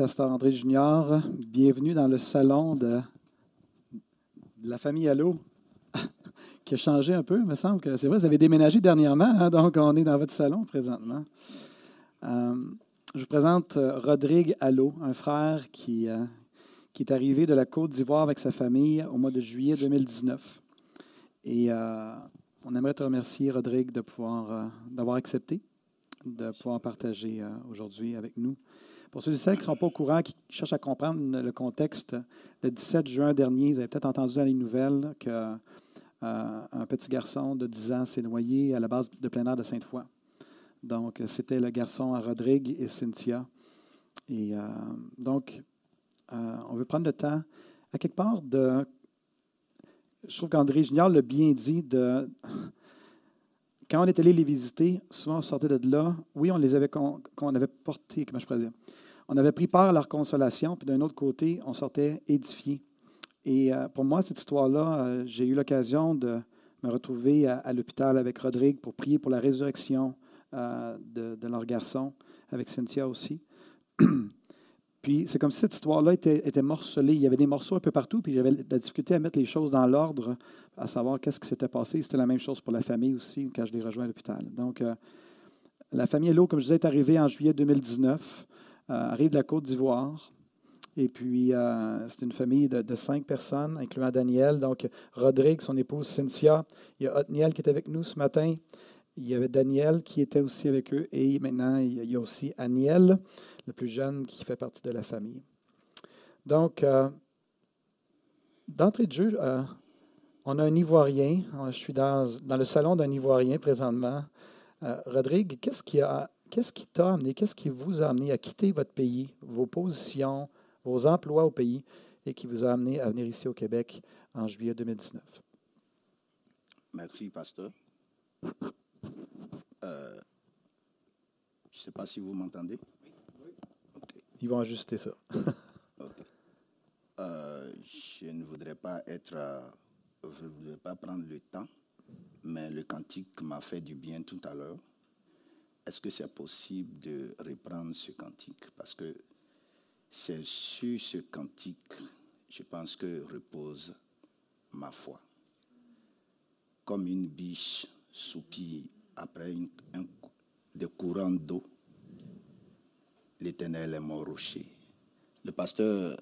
Pasteur André Junior. Bienvenue dans le salon de, la famille Allo, qui a changé un peu, il me semble que c'est vrai, vous avez déménagé dernièrement, hein, donc on est dans votre salon présentement. Euh, je vous présente euh, Rodrigue Allo, un frère qui, euh, qui est arrivé de la Côte d'Ivoire avec sa famille au mois de juillet 2019. Et on aimerait te remercier, Rodrigue, de pouvoir d'avoir accepté de pouvoir partager aujourd'hui avec nous. Pour ceux et celles qui ne sont pas au courant, qui cherchent à comprendre le contexte, le 17 juin dernier, vous avez peut-être entendu dans les nouvelles qu'un euh, petit garçon de 10 ans s'est noyé à la base de plein air de Sainte-Foy. Donc, c'était le garçon à Rodrigue et Cynthia. Et euh, donc, euh, on veut prendre le temps, à quelque part, de. Je trouve qu'André Junior l'a bien dit, de quand on est allé les visiter, souvent on sortait de là. Oui, on les avait, portés, comment je pourrais? On avait pris part à leur consolation, puis d'un autre côté, on sortait édifié. Et euh, pour moi, cette histoire-là, euh, j'ai eu l'occasion de me retrouver à, l'hôpital avec Rodrigue pour prier pour la résurrection euh, de, leur garçon, avec Cynthia aussi. Puis c'est comme si cette histoire-là était, morcelée. Il y avait des morceaux un peu partout, puis j'avais la difficulté à mettre les choses dans l'ordre, à savoir qu'est-ce qui s'était passé. C'était la même chose pour la famille aussi, quand je l'ai rejoint à l'hôpital. Donc, euh, la famille Hello, comme je disais, est arrivée en juillet 2019, euh, arrive de la Côte d'Ivoire. Et puis, euh, c'est une famille de, cinq personnes, incluant Daniel. Donc, Rodrigue, son épouse Cynthia. Il y a Otniel qui est avec nous ce matin. Il y avait Daniel qui était aussi avec eux. Et maintenant, il y a aussi Aniel le plus jeune qui fait partie de la famille. Donc, euh, d'entrée de jeu, on a un Ivoirien. Je suis dans, dans le salon d'un Ivoirien présentement. Euh, Rodrigue, qu'est-ce qui a, qu'est-ce qui t'a amené, qu'est-ce qui vous a amené à quitter votre pays, vos positions, vos emplois au pays, et qui vous a amené à venir ici au Québec en juillet 2019? Merci, pasteur. je ne sais pas si vous m'entendez. Ils vont ajuster ça. Euh, je ne voudrais pas être, euh, je ne voudrais pas prendre le temps, mais le cantique m'a fait du bien tout à l'heure. Est-ce que c'est possible de reprendre ce cantique? Parce que c'est sur ce cantique, je pense que repose ma foi. Comme une biche soupire après un, des courants d'eau l'Éternel est mon rocher. Le pasteur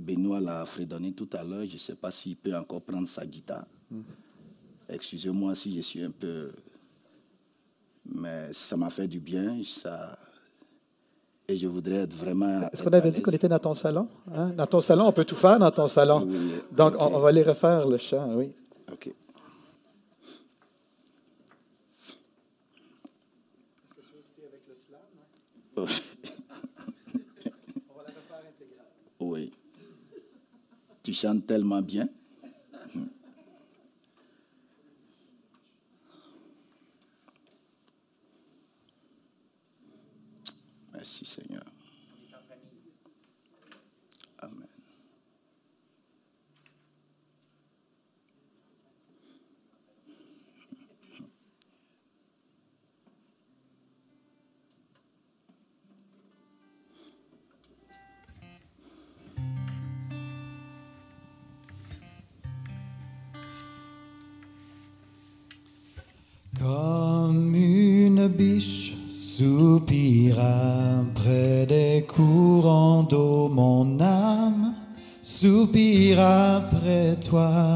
Benoît l'a fredonné tout à l'heure. Je ne sais pas s'il peut encore prendre sa guitare. Excusez-moi si je suis un peu... Mais ça m'a fait du bien. Ça... Et je voudrais être vraiment... Est-ce qu'on avait dit qu'on était dans ton salon? Hein? Dans ton salon, on peut tout faire dans ton salon. Donc, on, va aller refaire le chant, oui. OK. Est-ce que tu aussi avec le slam? Oui. Tu chantes tellement bien. Merci Seigneur. Comme une biche soupira près des courants d'eau, mon âme soupira près toi.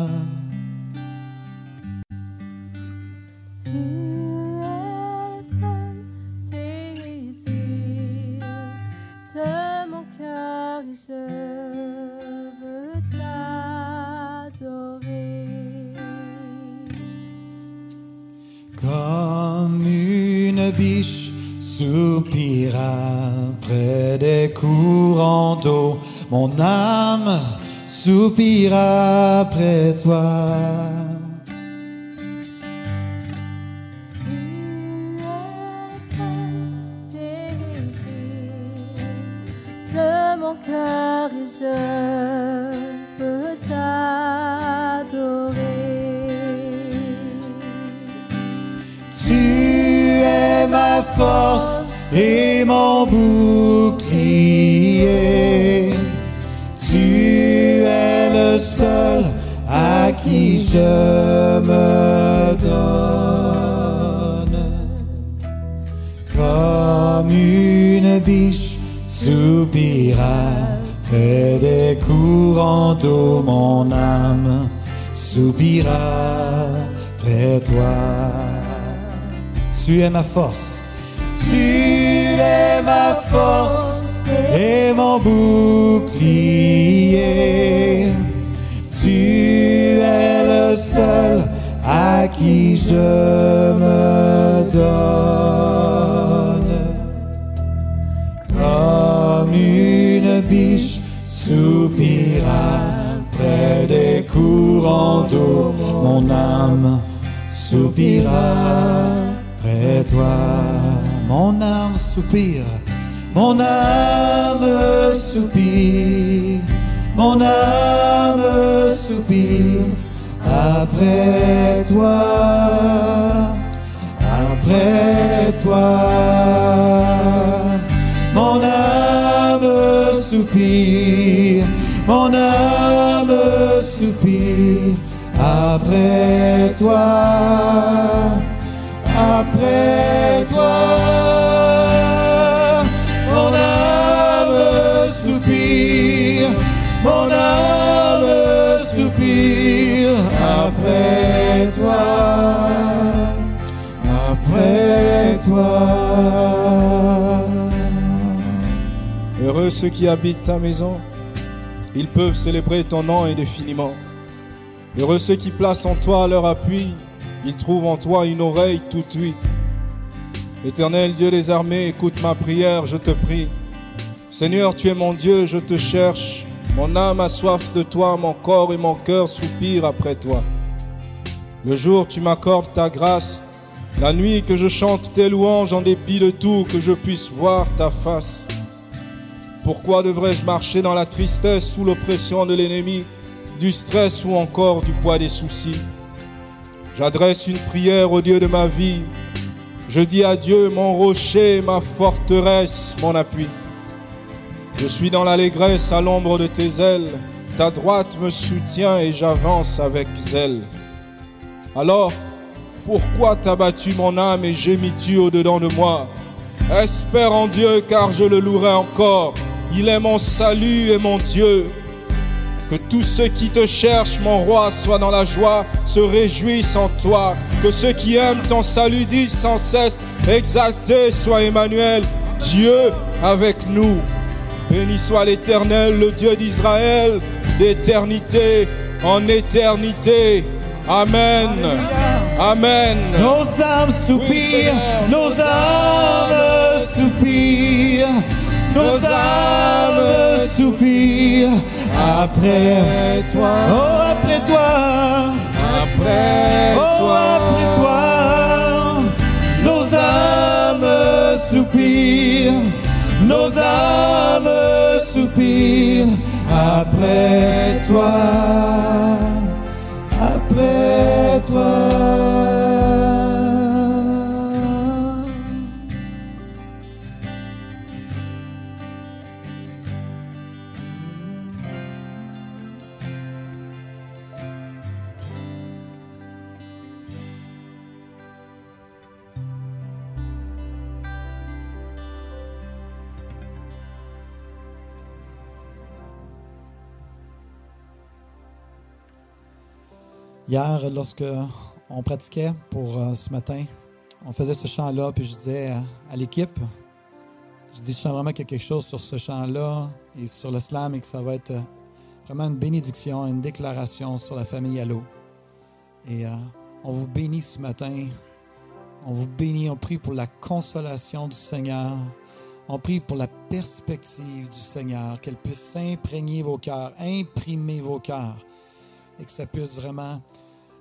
Es ma force, tu es ma force et mon bouclier. Tu es le seul à qui je me donne. Comme une biche soupira près des courants d'eau, mon âme soupira toi. Mon âme soupire, mon âme soupire, mon âme soupire après toi, après toi. Mon âme soupire, mon âme soupire après toi, Heureux ceux qui habitent ta maison, ils peuvent célébrer ton nom indéfiniment. Heureux ceux qui placent en toi leur appui, ils trouvent en toi une oreille toute ouïe. Éternel Dieu des armées, écoute ma prière, je te prie. Seigneur, tu es mon Dieu, je te cherche. Mon âme a soif de toi, mon corps et mon cœur soupirent après toi. Le jour, tu m'accordes ta grâce. La nuit, que je chante tes louanges en dépit de tout, que je puisse voir ta face. Pourquoi devrais-je marcher dans la tristesse sous l'oppression de l'ennemi, du stress ou encore du poids des soucis? J'adresse une prière au Dieu de ma vie. Je dis à Dieu, mon rocher, ma forteresse, mon appui. Je suis dans l'allégresse à l'ombre de tes ailes. Ta droite me soutient et j'avance avec zèle. Alors, pourquoi t'as battu mon âme et gémis-tu au-dedans de moi? Espère en Dieu car je le louerai encore. Il est mon salut et mon Dieu. Que tous ceux qui te cherchent, mon roi, soient dans la joie, se réjouissent en toi. Que ceux qui aiment ton salut disent sans cesse, exalté soit Emmanuel, Dieu avec nous. Béni soit l'Éternel, le Dieu d'Israël, d'éternité en éternité. Amen. Amen. Nos âmes soupirent, nos âmes soupirent, nos âmes soupirent après toi. Oh, après toi. Après Oh, toi. après toi. Nos âmes soupirent, nos âmes soupirent après toi. Après toi. Hier, lorsque on pratiquait pour euh, ce matin, on faisait ce chant-là, puis je disais à, l'équipe, je dis, je sens vraiment quelque chose sur ce chant-là et sur le slam et que ça va être euh, vraiment une bénédiction, une déclaration sur la famille Allo. Et euh, on vous bénit ce matin. On vous bénit, on prie pour la consolation du Seigneur. On prie pour la perspective du Seigneur, qu'elle puisse imprégner vos cœurs, imprimer vos cœurs, et que ça puisse vraiment,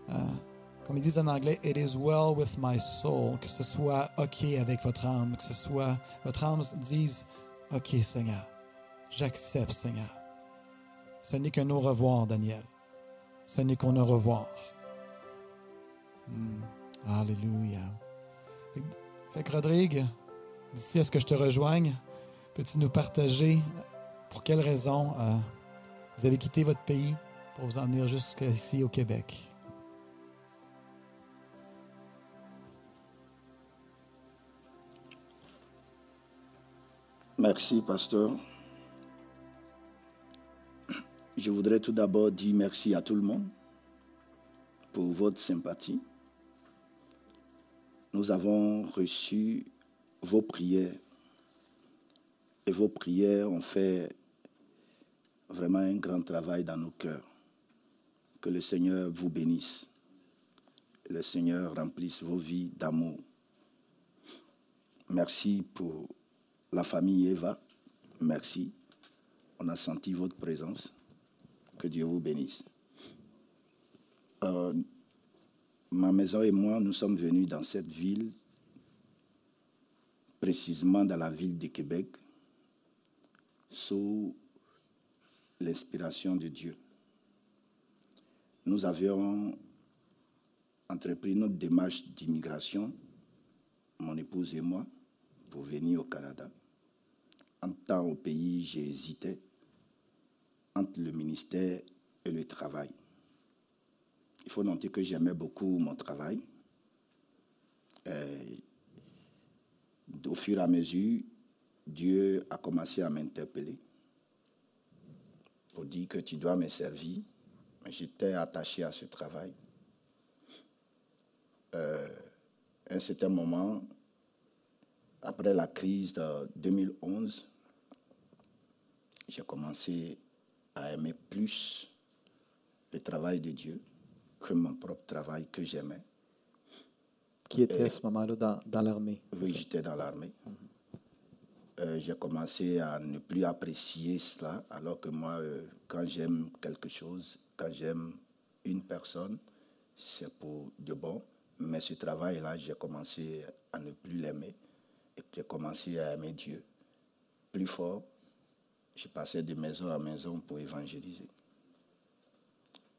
euh, comme ils disent en anglais, It is well with my soul, que ce soit OK avec votre âme, que ce soit, votre âme dise, OK Seigneur, j'accepte Seigneur. Ce n'est qu'un au revoir, Daniel. Ce n'est qu'un au revoir. Hmm. Alléluia. Fait que Rodrigue, d'ici à ce que je te rejoigne, peux-tu nous partager pour quelles raisons euh, vous avez quitté votre pays pour vous en venir jusqu'ici au Québec? Merci, pasteur. Je voudrais tout d'abord dire merci à tout le monde pour votre sympathie. Nous avons reçu vos prières et vos prières ont fait vraiment un grand travail dans nos cœurs. Que le Seigneur vous bénisse. Le Seigneur remplisse vos vies d'amour. Merci pour la famille Eva. Merci. On a senti votre présence. Que Dieu vous bénisse. Euh, ma maison et moi, nous sommes venus dans cette ville, précisément dans la ville de Québec, sous l'inspiration de Dieu. Nous avions entrepris notre démarche d'immigration, mon épouse et moi, pour venir au Canada. En temps au pays, j'ai hésité entre le ministère et le travail. Il faut noter que j'aimais beaucoup mon travail. Euh, au fur et à mesure, Dieu a commencé à m'interpeller pour dire que tu dois me servir. J'étais attaché à ce travail. Euh, à un certain moment, après la crise de 2011, j'ai commencé à aimer plus le travail de Dieu que mon propre travail que j'aimais. Qui était à ce moment-là dans, dans l'armée? Oui, j'étais dans l'armée. Euh, j'ai commencé à ne plus apprécier cela, alors que moi, euh, quand j'aime quelque chose, quand j'aime une personne, c'est pour de bon. Mais ce travail-là, j'ai commencé à ne plus l'aimer et j'ai commencé à aimer Dieu plus fort. Je passais de maison à maison pour évangéliser.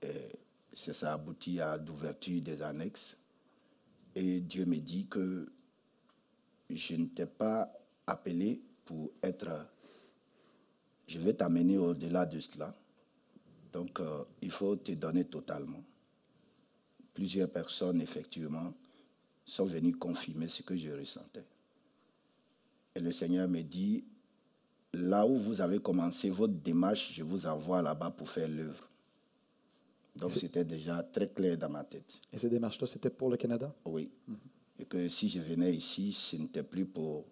Et ça, ça aboutit à l'ouverture des annexes. Et Dieu me dit que je ne t'ai pas appelé pour être... Je vais t'amener au-delà de cela. Donc, euh, il faut te donner totalement. Plusieurs personnes, effectivement, sont venues confirmer ce que je ressentais. Et le Seigneur me dit, là où vous avez commencé votre démarche, je vous envoie là-bas pour faire l'œuvre. Donc c'était déjà très clair dans ma tête. Et ces démarches-là, c'était pour le Canada? Oui. Et que si je venais ici, ce n'était plus pour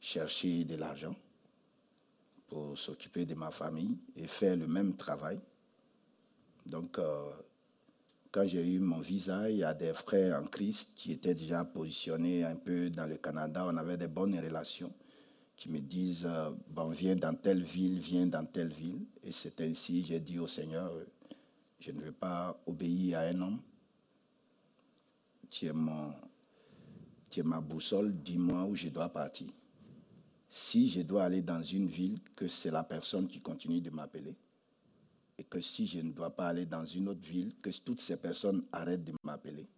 chercher de l'argent, pour s'occuper de ma famille et faire le même travail. Donc, euh, quand j'ai eu mon visa, il y a des frères en Christ qui étaient déjà positionnés un peu dans le Canada. On avait des bonnes relations qui me disent, euh, viens dans telle ville, viens dans telle ville. Et c'est ainsi, j'ai dit au Seigneur, je ne veux pas obéir à un homme. Tu es, mon, tu es ma boussole, dis-moi où je dois partir. Si je dois aller dans une ville, que c'est la personne qui continue de m'appeler. Et que si je ne dois pas aller dans une autre ville, que toutes ces personnes arrêtent de m'appeler.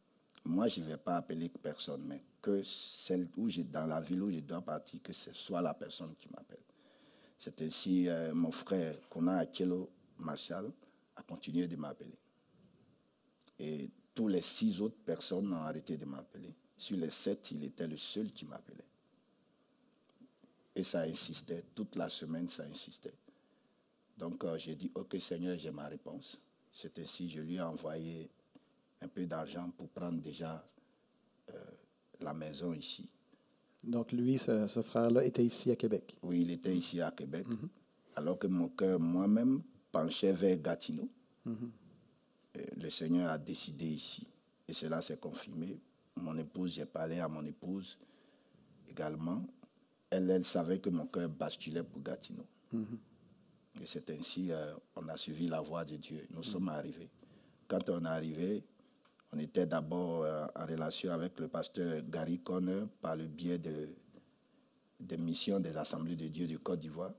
Moi, je ne vais pas appeler personne, mais que celle où j'ai dans la ville où je dois partir, que ce soit la personne qui m'appelle. C'est ainsi euh, mon frère qu'on a à Kielo Marshall a continué de m'appeler. Et tous les six autres personnes ont arrêté de m'appeler. Sur les sept, il était le seul qui m'appelait. Et ça insistait, toute la semaine, ça insistait. Donc euh, j'ai dit, OK Seigneur, j'ai ma réponse. C'est ainsi, je lui ai envoyé un peu d'argent pour prendre déjà euh, la maison ici. Donc lui, ce, ce frère-là, était ici à Québec. Oui, il était ici à Québec. Alors que mon cœur, moi-même, penchait vers Gatineau. Et le Seigneur a décidé ici. Et cela s'est confirmé. Mon épouse, j'ai parlé à mon épouse également. elle, elle savait que mon cœur basculait pour Gatineau. Et c'est ainsi euh, on a suivi la voie de Dieu. Nous sommes arrivés. Quand on est arrivé, on était d'abord euh, en relation avec le pasteur Gary Conner par le biais de, des missions des Assemblées de Dieu du Côte d'Ivoire.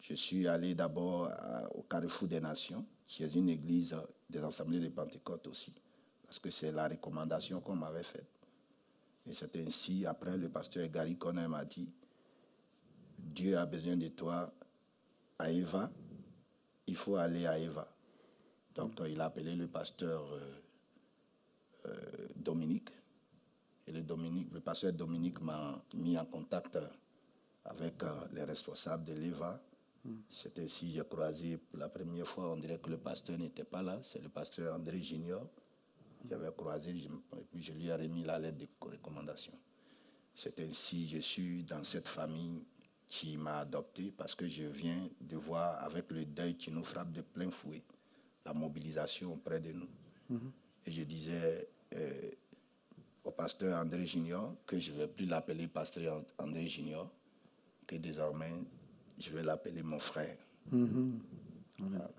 Je suis allé d'abord à- au Carrefour des Nations, est une église euh, des Assemblées de Pentecôte aussi, parce que c'est la recommandation qu'on m'avait faite. Et c'est ainsi, après, le pasteur Gary Conner m'a dit, Dieu a besoin de toi à Eva, il faut aller à Eva. Donc, euh, il a appelé le pasteur euh, euh, Dominique. Et le, Dominique, le pasteur Dominique m'a mis en contact euh, avec euh, les responsables de l'EVA. C'est ainsi j'ai croisé pour la première fois, on dirait que le pasteur n'était pas là, c'est le pasteur André Junior. J'avais croisé, je, et puis je lui ai remis la lettre de recommandation. C'est ainsi, je suis dans cette famille qui m'a adopté parce que je viens de voir avec le deuil qui nous frappe de plein fouet, la mobilisation auprès de nous. Et je disais euh, au pasteur André Junior que je ne vais plus l'appeler pasteur André Junior, que désormais je vais l'appeler mon frère. Voilà.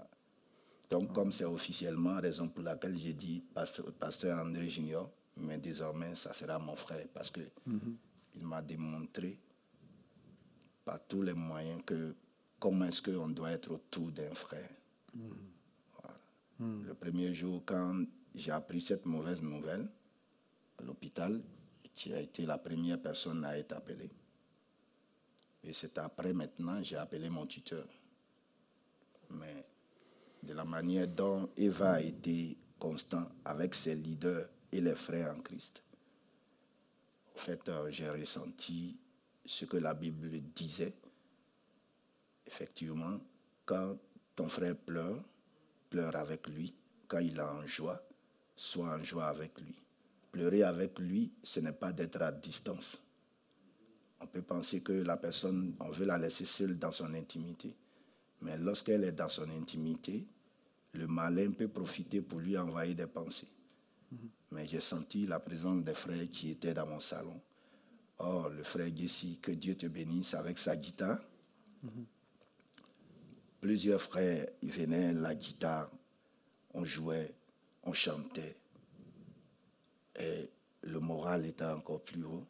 Donc, comme c'est officiellement, raison pour laquelle j'ai dit pasteur, pasteur André Junior, mais désormais, ça sera mon frère parce que il m'a démontré par tous les moyens que comment est-ce qu'on doit être autour d'un frère. Voilà. Le premier jour, quand j'ai appris cette mauvaise nouvelle à l'hôpital, tu as été la première personne à être appelée. Et c'est après maintenant, j'ai appelé mon tuteur. Mais de la manière dont Eva a été constant avec ses leaders et les frères en Christ, en fait, euh, j'ai ressenti ce que la Bible disait. Effectivement, quand ton frère pleure, pleure avec lui. Quand il est en joie, sois en joie avec lui. Pleurer avec lui, ce n'est pas d'être à distance. On peut penser que la personne, on veut la laisser seule dans son intimité. Mais lorsqu'elle est dans son intimité, le malin peut profiter pour lui envoyer des pensées. Mais j'ai senti la présence des frères qui étaient dans mon salon. Oh, le frère Gessi, que Dieu te bénisse avec sa guitare. Plusieurs frères, venaient, la guitare, on jouait, on chantait. Et le moral était encore plus haut.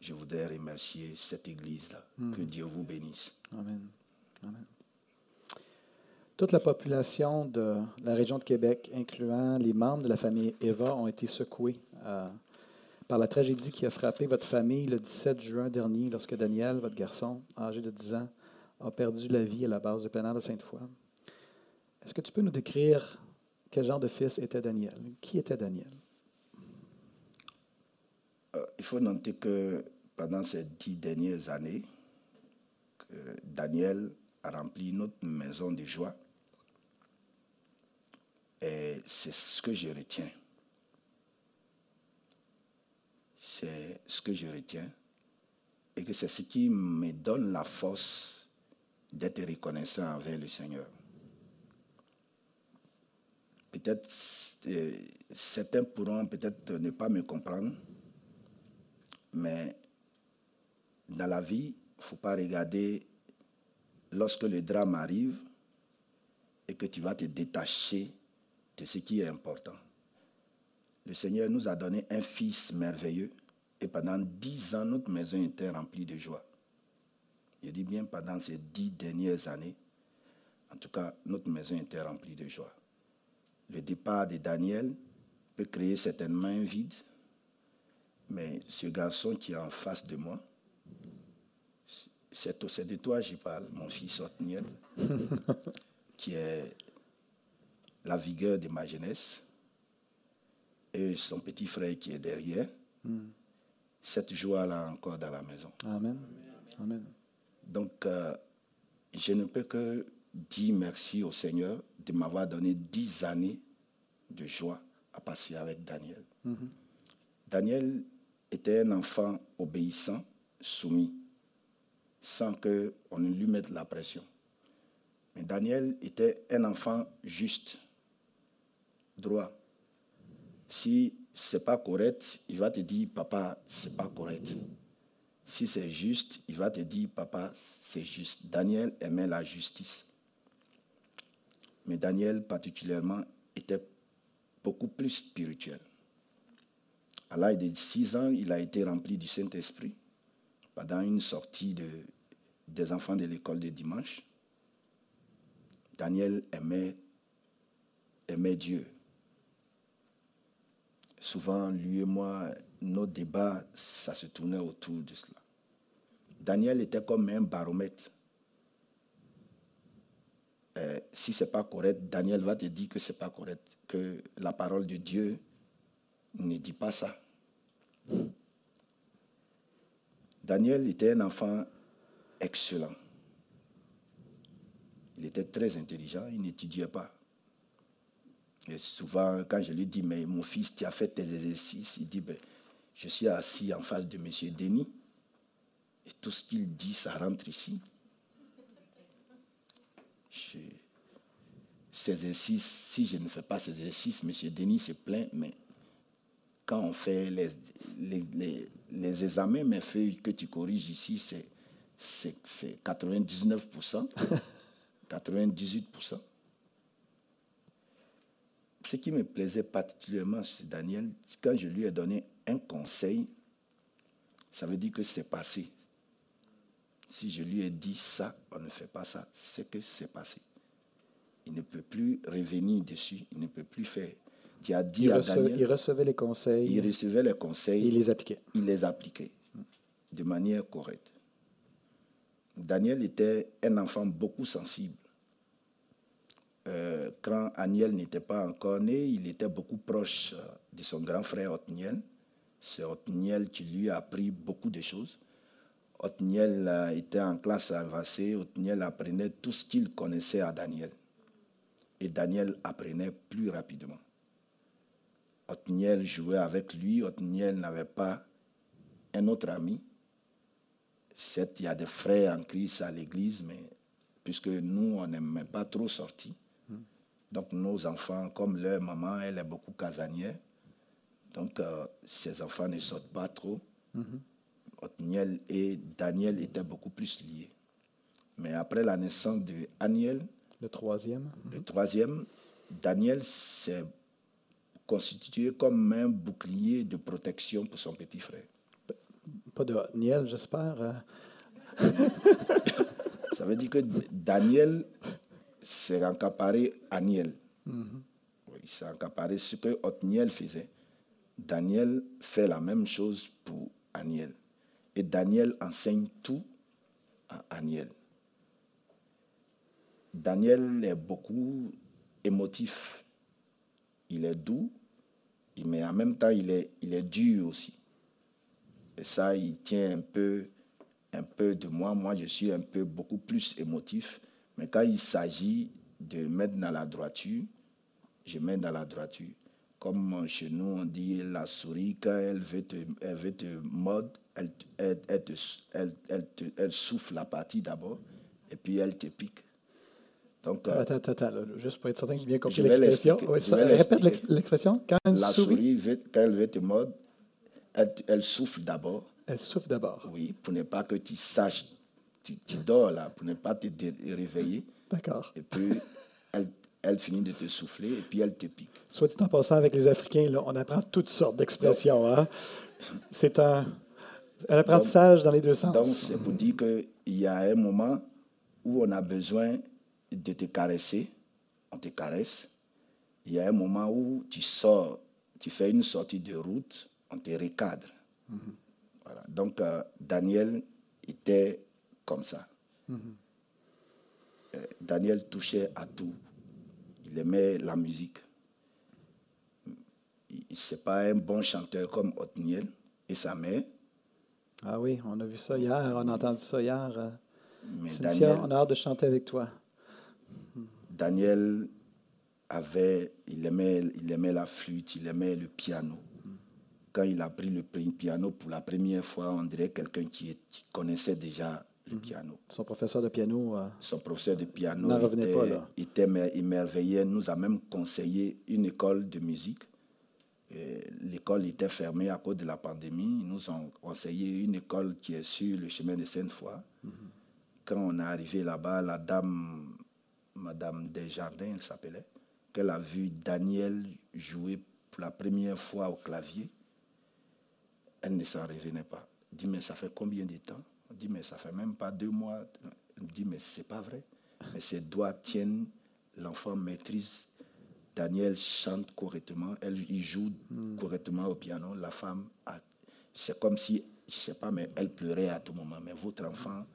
Je voudrais remercier cette église-là. Que Dieu vous bénisse. Amen. Amen. Toute la population de la région de Québec, incluant les membres de la famille Eva, ont été secoués euh, par la tragédie qui a frappé votre famille le 17 juin dernier, lorsque Daniel, votre garçon, âgé de 10 ans, a perdu la vie à la base de pénal de Sainte-Foy. Est-ce que tu peux nous décrire quel genre de fils était Daniel? Qui était Daniel? Euh, il faut noter que pendant ces dix dernières années, Daniel a rempli notre maison de joie. Et c'est ce que je retiens. C'est ce que je retiens. Et que c'est ce qui me donne la force d'être reconnaissant envers le Seigneur. Peut-être euh, certains pourront peut-être ne pas me comprendre, mais dans la vie, il ne faut pas regarder lorsque le drame arrive et que tu vas te détacher de ce qui est important. Le Seigneur nous a donné un fils merveilleux et pendant dix ans, notre maison était remplie de joie. Je dis bien pendant ces dix dernières années, en tout cas, notre maison était remplie de joie. Le départ de Daniel peut créer certainement un vide, mais ce garçon qui est en face de moi, c'est de toi que je parle, mon fils Otniel, qui est la vigueur de ma jeunesse, et son petit frère qui est derrière. Cette joie-là encore dans la maison. Amen. Amen. Donc, euh, je ne peux que dire merci au Seigneur de m'avoir donné dix années de joie à passer avec Daniel. Daniel était un enfant obéissant, soumis, sans qu'on ne lui mette la pression. Mais Daniel était un enfant juste, droit. Si c'est pas correct, il va te dire, papa, c'est pas correct. Si c'est juste, il va te dire, papa, c'est juste. Daniel aimait la justice. Mais Daniel particulièrement était beaucoup plus spirituel. À l'âge de 6 ans, il a été rempli du Saint-Esprit pendant une sortie de, des enfants de l'école de dimanche. Daniel aimait, aimait Dieu. Souvent, lui et moi, nos débats, ça se tournait autour de cela. Daniel était comme un baromètre. Euh, si ce n'est pas correct, Daniel va te dire que ce n'est pas correct, que la parole de Dieu ne dit pas ça. Daniel était un enfant excellent. Il était très intelligent, il n'étudiait pas. Et souvent, quand je lui dis, mais mon fils, tu as fait tes exercices, il dit, ben, je suis assis en face de M. Denis, et tout ce qu'il dit, ça rentre ici. Ces exercices, si je ne fais pas ces exercices, M. Denis se plaint, mais quand on fait les, les, les, examens, mes feuilles que tu corriges ici, c'est 99%, 98%. Ce qui me plaisait particulièrement chez Daniel, quand je lui ai donné un conseil, ça veut dire que c'est passé. Si je lui ai dit ça, on ne fait pas ça, c'est que c'est passé. Il ne peut plus revenir dessus, il ne peut plus faire. Tu as dit il, à recevait, Daniel, il recevait les conseils. il recevait les conseils, il les appliquait. il les appliquait de manière correcte. Daniel était un enfant beaucoup sensible. Euh, quand Aniel n'était pas encore né, il était beaucoup proche de son grand frère Othniel. C'est Othniel qui lui a appris beaucoup de choses. Othniel était en classe avancée. Othniel apprenait tout ce qu'il connaissait à Daniel. Et Daniel apprenait plus rapidement. Othniel jouait avec lui. Othniel n'avait pas un autre ami. Certes, il y a des frères en Christ à l'église, mais puisque nous, on n'aimait pas trop sortir. Donc, nos enfants, comme leur maman, elle est beaucoup casanière. Donc, euh, ces enfants ne sortent pas trop. Othniel et Daniel étaient beaucoup plus liés. Mais après la naissance de Aniel, Le troisième. le troisième, Daniel s'est constitué comme un bouclier de protection pour son petit frère. Pas de Niel, j'espère. euh, Ça veut dire que Daniel s'est encaparé Aniel. Oui, il s'est encaparé ce que Othniel faisait. Daniel fait la même chose pour Aniel. Et Daniel enseigne tout à Aniel. Daniel est beaucoup émotif. Il est doux, mais en même temps, il est, il est dur aussi. Et ça, il tient un peu, un peu de moi. Moi, je suis un peu beaucoup plus émotif. Mais quand il s'agit de mettre dans la droiture, je mets dans la droiture. Comme chez nous, on dit la souris, quand elle veut te, elle veut te mordre, elle, elle, elle, te, elle, elle te- elle souffle la partie d'abord, et puis elle te pique. Donc, euh, Attends, attends, attends, là, juste pour être certain que j'ai bien compris l'expression. Oui, répète l'expression. Quand une la souris, souris, veut- quand elle veut te mordre, elle, elle souffle d'abord. elle souffle d'abord. Oui, pour ne pas que tu saches, tu, tu dors là, pour ne pas te réveiller. D'accord. Et puis, elle, elle finit de te souffler et puis elle te pique. Soit dit en passant avec les Africains, là, on apprend toutes sortes d'expressions. hein? C'est un, un apprentissage dans les deux sens. Donc, c'est pour dire qu'il y a un moment où on a besoin de te caresser, on te caresse. Il y a un moment où tu sors, tu fais une sortie de route, on te recadre. Voilà. Donc, euh, Daniel était comme ça. Euh, Daniel touchait à tout. Il aimait la musique. Il n'est pas un bon chanteur comme Othniel et sa mère, Ah oui, on a vu ça hier, on a entendu ça hier. euh. mais Cynthia, Daniel, on a hâte de chanter avec toi. Daniel avait, il aimait, il aimait la flûte, il aimait le piano. Quand il a pris le pi- piano pour la première fois, on dirait quelqu'un qui connaissait déjà le piano. Son professeur de piano, euh, Son professeur de piano N'en revenait était, pas, là. était mer- émerveillé, nous a même conseillé une école de musique. l'école était fermée à cause de la pandémie. Ils nous ont conseillé une école qui est sur le chemin de Sainte-Foy. Quand on est arrivé là-bas, la dame, Madame Desjardins, elle s'appelait, qu'elle a vu Daniel jouer pour la première fois au clavier, elle ne s'en revenait pas. Elle dit, mais ça fait combien de temps On dit, mais ça fait même pas deux mois. Elle dit, mais c'est pas vrai. Mais ses doigts tiennent, l'enfant maîtrise. Daniel chante correctement, elle, il joue correctement au piano. La femme, c'est comme si, je sais pas, mais elle pleurait à tout moment. Mais votre enfant,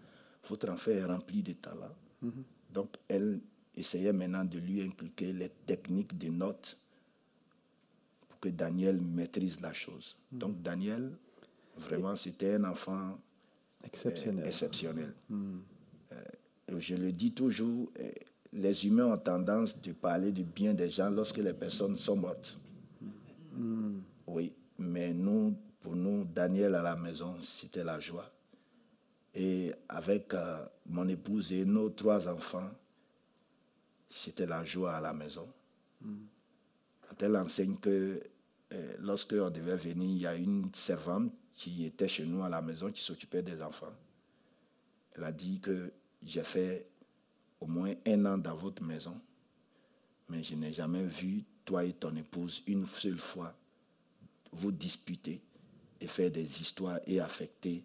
votre enfant est rempli de talent. Donc, elle essayait maintenant de lui inculquer les techniques de notes pour que Daniel maîtrise la chose. Donc, Daniel, vraiment, c'était un enfant Exceptionnel. exceptionnel. Euh, je le dis toujours, euh, les humains ont tendance de parler du bien des gens lorsque les personnes sont mortes. Oui, mais nous, pour nous, Daniel à la maison, c'était la joie. Et avec euh, mon épouse et nos trois enfants, c'était la joie à la maison. Quand elle enseigne que euh, lorsque on devait venir, il y a une servante qui était chez nous à la maison qui s'occupait des enfants. Elle a dit que j'ai fait au moins un an dans votre maison, mais je n'ai jamais vu toi et ton épouse une seule fois vous disputer et faire des histoires et affecter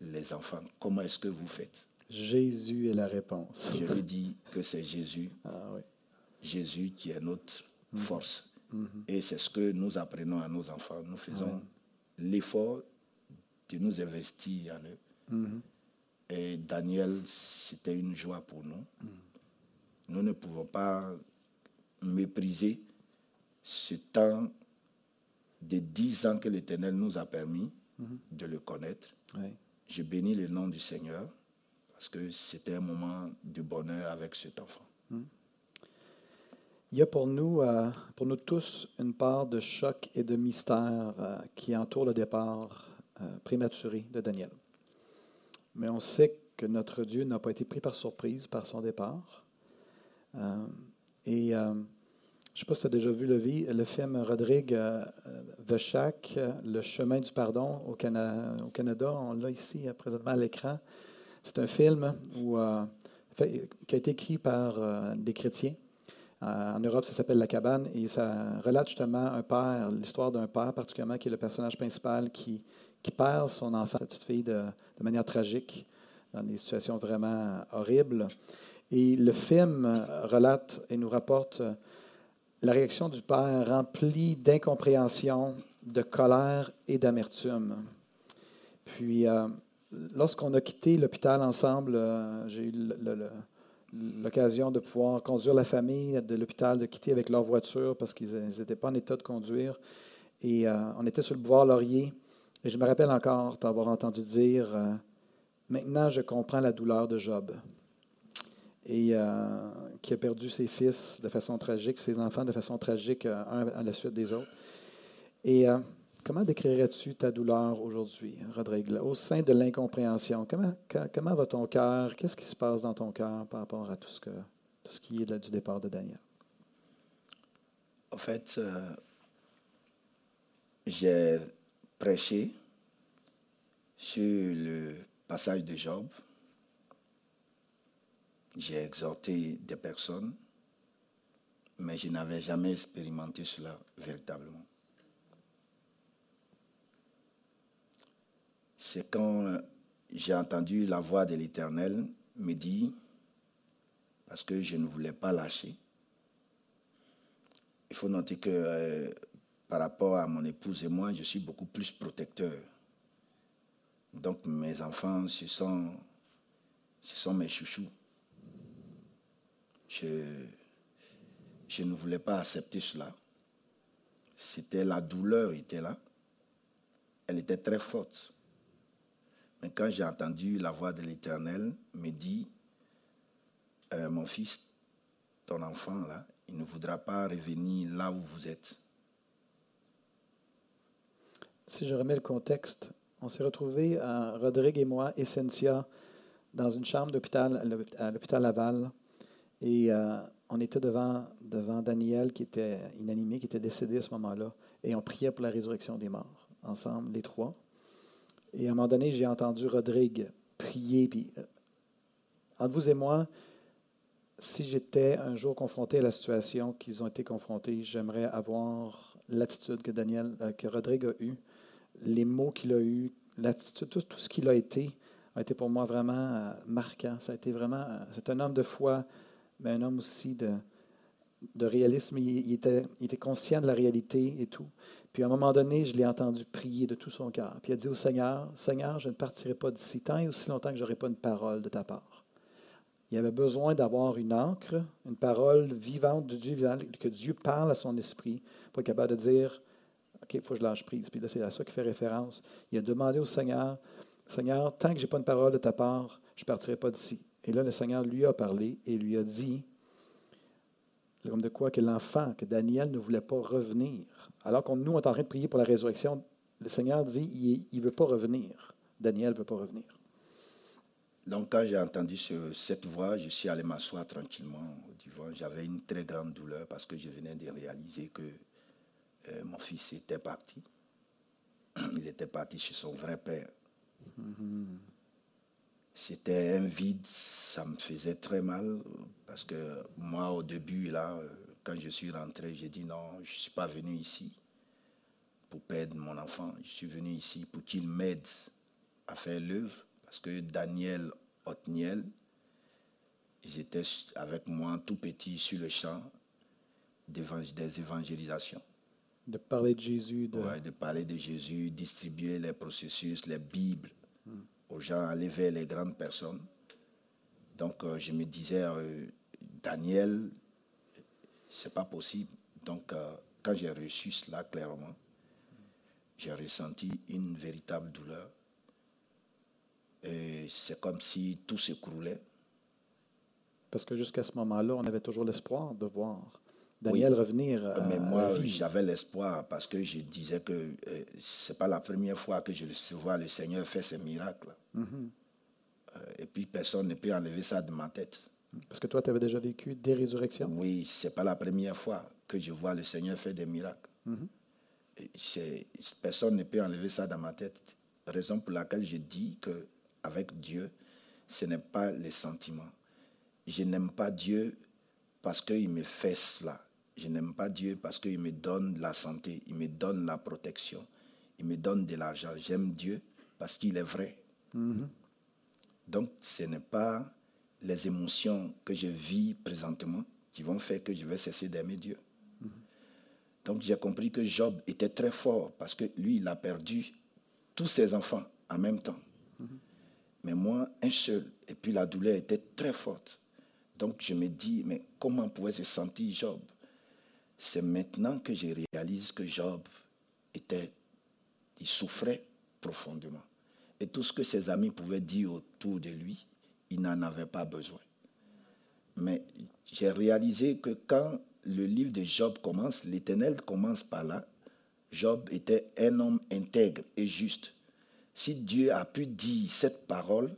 les enfants. Comment est-ce que vous faites? Jésus est la réponse. Je lui dis que c'est Jésus, Ah oui. Jésus qui est notre force. Et c'est ce que nous apprenons à nos enfants. Nous faisons l'effort de nous investir en eux. Et Daniel, c'était une joie pour nous. Nous ne pouvons pas mépriser ce temps de dix ans que l'Éternel nous a permis de le connaître. Oui. Je bénis le nom du Seigneur parce que c'était un moment de bonheur avec cet enfant. Il y a pour nous, euh, pour nous tous, une part de choc et de mystère euh, qui entoure le départ euh, prématuré de Daniel. Mais on sait que notre Dieu n'a pas été pris par surprise par son départ. Et je ne sais pas si tu as déjà vu le, film Rodrigue, The Shack, Le chemin du pardon au, Cana- au Canada. On l'a ici présentement à l'écran. C'est un film qui a été écrit par des chrétiens. Euh, en Europe, ça s'appelle La Cabane et ça relate justement un père, l'histoire d'un père particulièrement qui est le personnage principal qui, perd son enfant, sa petite fille, de, manière tragique, dans des situations vraiment horribles. Et le film relate et nous rapporte euh, la réaction du père remplie d'incompréhension, de colère et d'amertume. Puis, euh, lorsqu'on a quitté l'hôpital ensemble, j'ai eu le- l'occasion de pouvoir conduire la famille de l'hôpital, de quitter avec leur voiture parce qu'ils n'étaient pas en état de conduire. Et euh, on était sur le boulevard Laurier. Et je me rappelle encore t'avoir entendu dire euh, Maintenant, je comprends la douleur de Job. Et euh, qui a perdu ses fils de façon tragique, ses enfants de façon tragique, un à la suite des autres. Et comment décrirais-tu ta douleur aujourd'hui, Rodrigue, au sein de l'incompréhension? Comment, co- comment va ton cœur? Qu'est-ce qui se passe dans ton cœur par rapport à tout ce, qui est du départ de Daniel? En fait, euh, j'ai prêché sur le passage de Job. J'ai exhorté des personnes, mais je n'avais jamais expérimenté cela véritablement. C'est quand euh, j'ai entendu la voix de l'Éternel me dire, parce que je ne voulais pas lâcher, il faut noter que euh, par rapport à mon épouse et moi, je suis beaucoup plus protecteur. Donc mes enfants, ce sont, mes chouchous. Je, je ne voulais pas accepter cela. C'était la douleur était là. Elle était très forte. Quand j'ai entendu la voix de l'Éternel me dit, euh, mon fils, ton enfant là, il ne voudra pas revenir là où vous êtes. Si je remets le contexte, on s'est retrouvés, euh, Rodrigue et moi, et dans une chambre d'hôpital à l'hôpital Laval. Et euh, on était devant, devant Daniel, qui était inanimé, qui était décédé à ce moment-là. et on priait pour la résurrection des morts, ensemble, les trois. Et à un moment donné, j'ai entendu Rodrigue prier, puis euh, entre vous et moi, si j'étais un jour confronté à la situation qu'ils ont été confrontés, j'aimerais avoir l'attitude que Daniel, euh, que Rodrigue a eue, les mots qu'il a eus, l'attitude, tout, tout ce qu'il a été, a été pour moi vraiment euh, marquant. Ça a été vraiment, c'est un homme de foi, mais un homme aussi de, de réalisme. Il, était, conscient de la réalité et tout. Puis à un moment donné, je l'ai entendu prier de tout son cœur. Puis il a dit au Seigneur, Seigneur, je ne partirai pas d'ici tant et aussi longtemps que je n'aurai pas une parole de ta part. Il avait besoin d'avoir une encre, une parole vivante de Dieu, que Dieu parle à son esprit pour être capable de dire OK, il faut que je lâche prise. Puis là, c'est à ça qu'il fait référence. Il a demandé au Seigneur Seigneur, tant que je n'ai pas une parole de ta part, je ne partirai pas d'ici. Et là, le Seigneur lui a parlé et lui a dit comme de quoi que l'enfant, que Daniel ne voulait pas revenir. Alors qu'on nous, on est en train de prier pour la résurrection, le Seigneur dit il ne veut pas revenir. Daniel ne veut pas revenir. Donc, quand j'ai entendu ce- cette voix, je suis allé m'asseoir tranquillement au divan. J'avais une très grande douleur parce que je venais de réaliser que euh, mon fils était parti. Il était parti chez son vrai père. C'était un vide, ça me faisait très mal parce que moi, au début, là, euh, quand je suis rentré, j'ai dit non, je ne suis pas venu ici pour perdre mon enfant. Je suis venu ici pour qu'il m'aide à faire l'œuvre parce que Daniel Otniel, ils étaient avec moi tout petit sur le champ des évangélisations. De parler de Jésus, de, Ouais, de parler de Jésus, distribuer les processus, les Bibles aux gens, aller vers les grandes personnes. Donc, euh, je me disais, euh, Daniel, c'est pas possible. Donc, euh, quand j'ai reçu cela clairement, j'ai ressenti une véritable douleur. Et c'est comme si tout s'écroulait. parce que jusqu'à ce moment-là, on avait toujours l'espoir de voir Daniel revenir à, Mais à moi, j'avais l'espoir parce que je disais que euh, c'est pas la première fois que je vois le Seigneur faire ces miracles. Mhm. Euh, et puis personne ne peut enlever ça de ma tête. Parce que toi, tu avais déjà vécu des résurrections? Oui, c'est pas la première fois que je vois le Seigneur faire des miracles. Mhm. Personne ne peut enlever ça dans ma tête. Raison pour laquelle je dis que avec Dieu, ce n'est pas les sentiments. Je n'aime pas Dieu parce qu'il me fait cela. Je n'aime pas Dieu parce qu'il me donne la santé, il me donne la protection, il me donne de l'argent. J'aime Dieu parce qu'il est vrai. Donc, ce n'est pas les émotions que je vis présentement qui vont faire que je vais cesser d'aimer Dieu. Donc, j'ai compris que Job était très fort parce que lui, il a perdu tous ses enfants en même temps. Mais moi, un seul. Et puis la douleur était très forte. Donc, je me dis, mais comment pouvait se sentir Job? C'est maintenant que je réalise que Job était, il souffrait profondément. Et tout ce que ses amis pouvaient dire autour de lui, il n'en avait pas besoin. Mais j'ai réalisé que quand le livre de Job commence, l'Éternel commence par là. Job était un homme intègre et juste. Si Dieu a pu dire cette parole,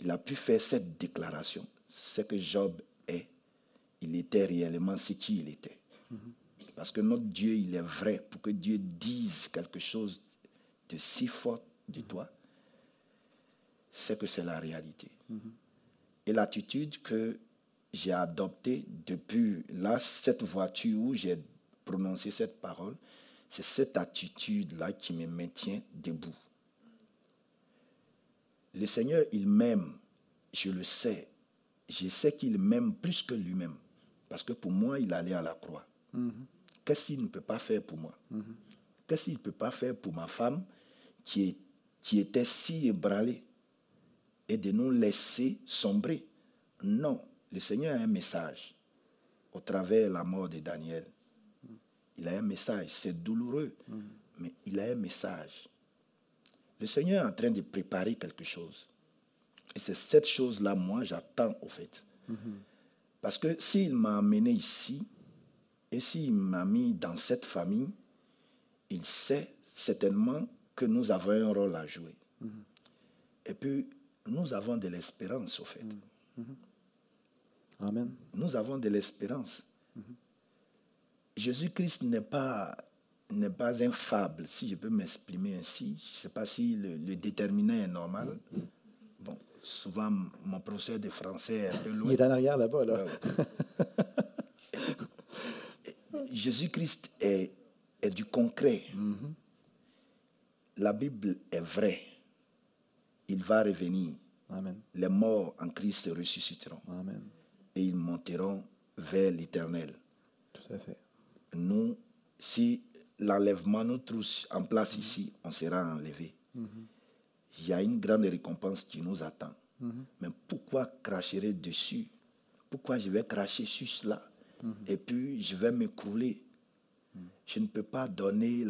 il a pu faire cette déclaration. C'est que Job. Il était réellement ce qu'il était. Parce que notre Dieu, il est vrai. Pour que Dieu dise quelque chose de si fort de toi, c'est que c'est la réalité. Et l'attitude que j'ai adoptée depuis là, cette voiture où j'ai prononcé cette parole, c'est cette attitude-là qui me maintient debout. Le Seigneur, il m'aime, je le sais. Je sais qu'il m'aime plus que lui-même. Parce que pour moi, il allait à la croix. Qu'est-ce qu'il ne peut pas faire pour moi? Qu'est-ce qu'il ne peut pas faire pour ma femme qui, est, qui était si ébranlée et de nous laisser sombrer? Non, le Seigneur a un message au travers de la mort de Daniel. Il a un message, c'est douloureux, mais il a un message. Le Seigneur est en train de préparer quelque chose. Et c'est cette chose-là, moi, j'attends au fait. Parce que s'il m'a amené ici, et s'il m'a mis dans cette famille, il sait certainement que nous avons un rôle à jouer. Et puis, nous avons de l'espérance, au fait. Amen. Nous avons de l'espérance. Jésus-Christ n'est pas, n'est pas un fable, si je peux m'exprimer ainsi. Je ne sais pas si le, le déterminant est normal. Souvent, mon professeur de français est un peu loin. Il est en arrière là-bas. Là. Jésus-Christ est, est du concret. La Bible est vraie. Il va revenir. Amen. Les morts en Christ ressusciteront Amen. et ils monteront vers l'éternel. Tout à fait. Nous, si l'enlèvement nous trouve en place ici, on sera enlevé. Il y a une grande récompense qui nous attend. Mais pourquoi cracherai dessus? Pourquoi je vais cracher sur cela? Et puis je vais m'écrouler. Je ne peux pas donner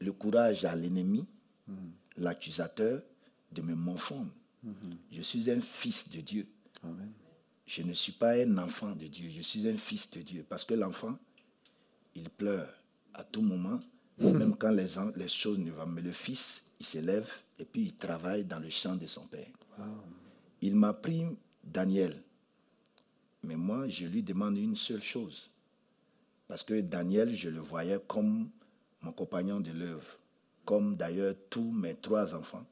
le- courage à l'ennemi, l'accusateur, de me morfondre. Je suis un fils de Dieu. Amen. Je ne suis pas un enfant de Dieu, je suis un fils de Dieu. Parce que l'enfant, il pleure à tout moment, même quand les, les choses ne vont. Mais le fils, il s'élève et puis il travaille dans le champ de son père. Il m'a pris Daniel. Mais moi, je lui demande une seule chose. Parce que Daniel, je le voyais comme mon compagnon de l'œuvre, comme d'ailleurs tous mes trois enfants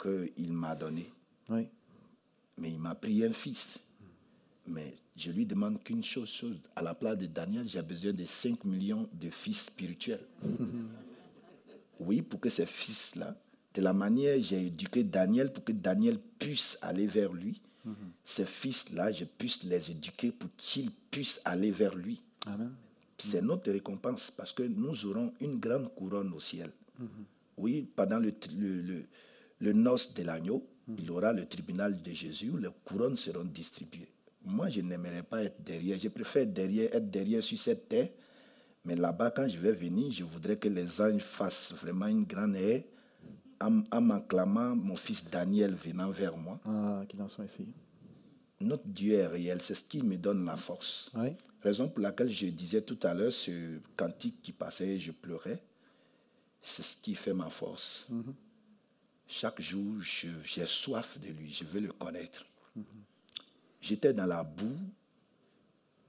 qu'il m'a donnés Oui. mais il m'a pris un fils. Mais je lui demande qu'une chose, chose. À la place de Daniel, j'ai besoin de 5 millions de fils spirituels. oui, pour que ces fils-là, de la manière j'ai éduqué Daniel, pour que Daniel puisse aller vers lui, ces fils-là, je puisse les éduquer pour qu'ils puissent aller vers lui. Amen. C'est notre récompense parce que nous aurons une grande couronne au ciel. Oui, pendant le, le, le, le noce de l'agneau, il y aura le tribunal de Jésus où les couronnes seront distribuées. Moi, je n'aimerais pas être derrière. Je préfère derrière, être derrière sur cette terre. Mais là-bas, quand je vais venir, je voudrais que les anges fassent vraiment une grande haie en, en m'acclamant mon fils Daniel venant vers moi. Ah, qu'il en soit ici. Notre Dieu est réel. C'est ce qui me donne la force. Oui. Raison pour laquelle je disais tout à l'heure, ce cantique qui passait, je pleurais, c'est ce qui fait ma force. Chaque jour, j'ai soif de lui, je veux le connaître. J'étais dans la boue,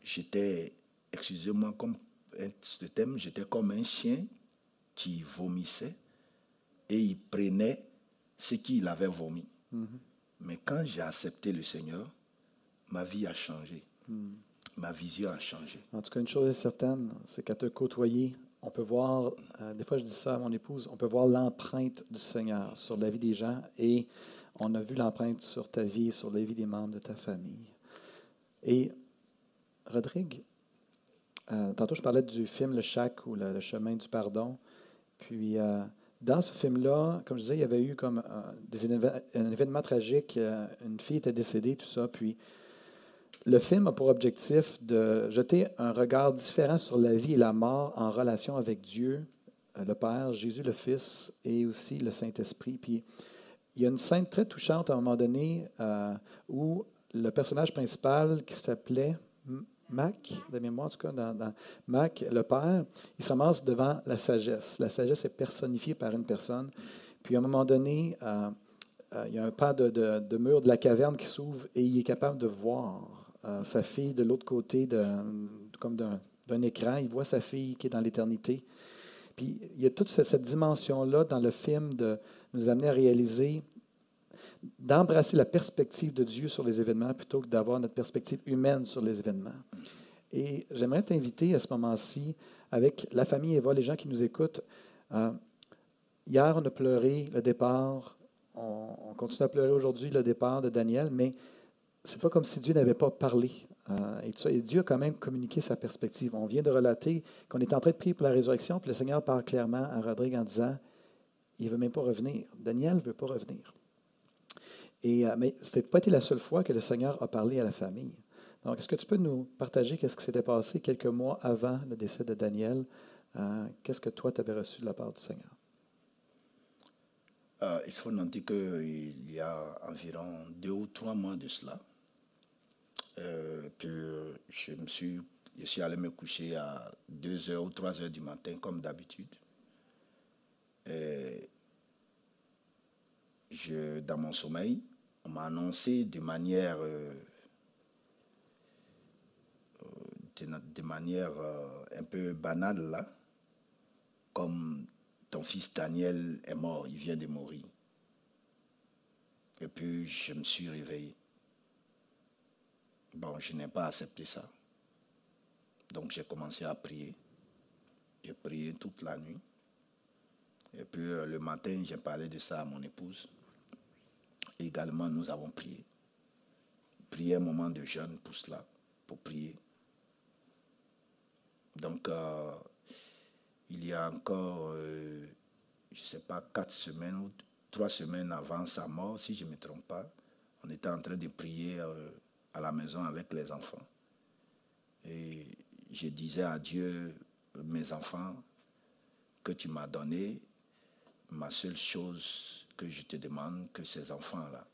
j'étais, excusez-moi, comme ce thème, j'étais comme un chien qui vomissait et il prenait ce qu'il avait vomi. Mais quand j'ai accepté le Seigneur, ma vie a changé. Ma vision a changé. En tout cas, une chose est certaine, c'est qu'à te côtoyer, on peut voir, euh, des fois je dis ça à mon épouse, on peut voir l'empreinte du Seigneur sur la vie des gens et on a vu l'empreinte sur ta vie, sur la vie des membres de ta famille. Et Rodrigue, euh, tantôt je parlais du film Le Chac ou Le, chemin du pardon. Puis euh, dans ce film-là, comme je disais, il y avait eu comme euh, des un événement tragique, une fille était décédée, tout ça. Puis le film a pour objectif de jeter un regard différent sur la vie et la mort en relation avec Dieu, le Père, Jésus le Fils et aussi le Saint-Esprit. Puis il y a une scène très touchante à un moment donné où le personnage principal qui s'appelait Mac, de mémoire en tout cas, dans, Mac, le Père, il se ramasse devant la sagesse. La sagesse est personnifiée par une personne. Puis à un moment donné, euh, euh, il y a un pas de, mur de la caverne qui s'ouvre et il est capable de voir euh, sa fille de l'autre côté, de, comme d'un écran. Il voit sa fille qui est dans l'éternité. Puis il y a toute cette dimension-là dans le film de nous amener à réaliser, d'embrasser la perspective de Dieu sur les événements plutôt que d'avoir notre perspective humaine sur les événements. Et j'aimerais t'inviter à ce moment-ci, avec la famille Eva, les gens qui nous écoutent. euh, hier, on a pleuré le départ. On, on continue à pleurer aujourd'hui le départ de Daniel, mais c'est pas comme si Dieu n'avait pas parlé. euh, et. Et Dieu a quand même communiqué sa perspective. On vient de relater qu'on est en train de prier pour la résurrection, puis le Seigneur parle clairement à Rodrigue en disant il ne veut même pas revenir. Daniel ne veut pas revenir. Euh, mais ce n'a pas été la seule fois que le Seigneur a parlé à la famille. Donc, est-ce que tu peux nous partager qu'est-ce qui s'était passé quelques mois avant le décès de Daniel? Euh, qu'est-ce que toi, tu avais reçu de la part du Seigneur? Euh, il faut noter qu'il y a environ deux ou trois mois de cela, que je me suis, je suis allé me coucher à 2 heures ou 3 heures du matin, comme d'habitude. Je, dans mon sommeil, on m'a annoncé de manière euh, euh, de, manière euh, un peu banale là, comme ton fils Daniel est mort, il vient de mourir. Et puis je me suis réveillé. Bon, je n'ai pas accepté ça. Donc j'ai commencé à prier. J'ai prié toute la nuit. Et puis le matin, j'ai parlé de ça à mon épouse. Également, nous avons prié. Prié un moment de jeûne pour cela, pour prier. Donc, euh, il y a encore, euh, je ne sais pas, quatre semaines ou trois semaines avant sa mort, si je ne me trompe pas, on était en train de prier euh, à la maison avec les enfants. Et je disais à Dieu, mes enfants, que tu m'as donné, ma seule chose que je te demande, que ces enfants-là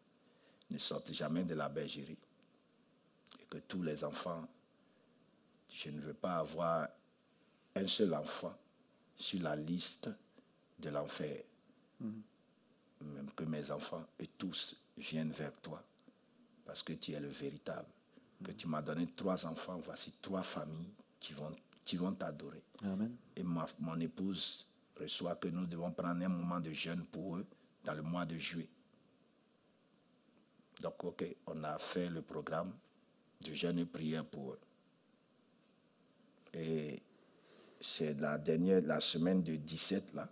ne sortent jamais de la bergerie. Et que tous les enfants, je ne veux pas avoir un seul enfant sur la liste de l'enfer. Même que mes enfants et tous viennent vers toi. Parce que tu es le véritable. Que tu m'as donné trois enfants, voici trois familles qui vont qui vont t'adorer. Et ma- mon épouse reçoit que nous devons prendre un moment de jeûne pour eux dans le mois de juillet. Donc, OK, on a fait le programme de jeûne et prière pour eux. Et c'est la dernière, semaine de 17 là.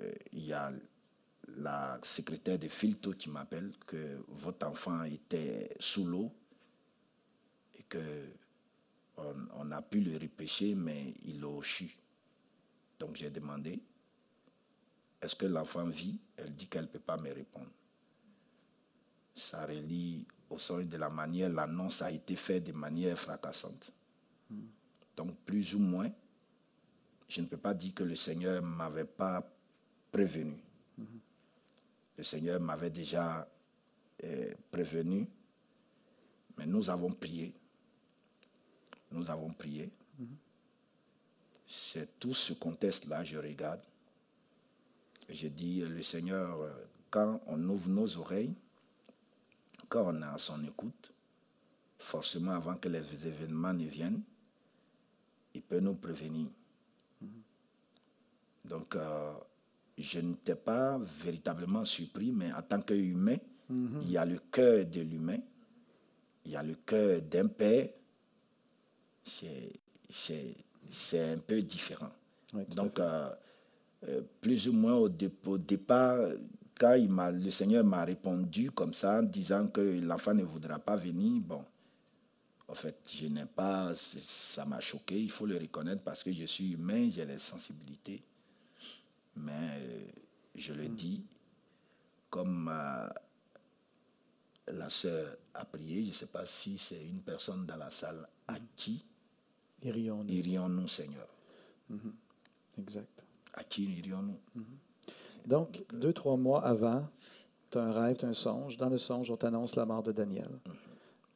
Euh, Il y a la secrétaire de Filto qui m'appelle que votre enfant était sous l'eau et que on, on a pu le repêcher, mais il a chu. Donc j'ai demandé, est-ce que l'enfant vit? Elle dit qu'elle ne peut pas me répondre. Ça relie au sens de la manière, l'annonce a été faite de manière fracassante. Donc plus ou moins, je ne peux pas dire que le Seigneur ne m'avait pas prévenu. Le Seigneur m'avait déjà euh, prévenu, mais nous avons prié. Nous avons prié. C'est tout ce contexte-là, je regarde. Je dis, le Seigneur, euh, quand on ouvre nos oreilles, quand on est à son écoute, forcément avant que les événements ne viennent, il peut nous prévenir. Donc, euh, je n'étais pas véritablement surpris, mais en tant qu'humain, il y a le cœur de l'humain, il y a le cœur d'un père, c'est- c'est c'est un peu différent. Oui, Donc, euh, euh, plus ou moins au, dé- au départ, quand il le Seigneur m'a répondu comme ça, en disant que l'enfant ne voudra pas venir, bon, en fait, je n'ai pas, ça m'a choqué, il faut le reconnaître parce que je suis humain, j'ai les sensibilités. Mais euh, je le dis, comme euh, la sœur a prié, je ne sais pas si c'est une personne dans la salle à qui Irions-nous. irions-nous, Seigneur? Exact. Irions-nous Donc, deux, trois mois avant, tu as un rêve, tu as un songe. Dans le songe, on t'annonce la mort de Daniel.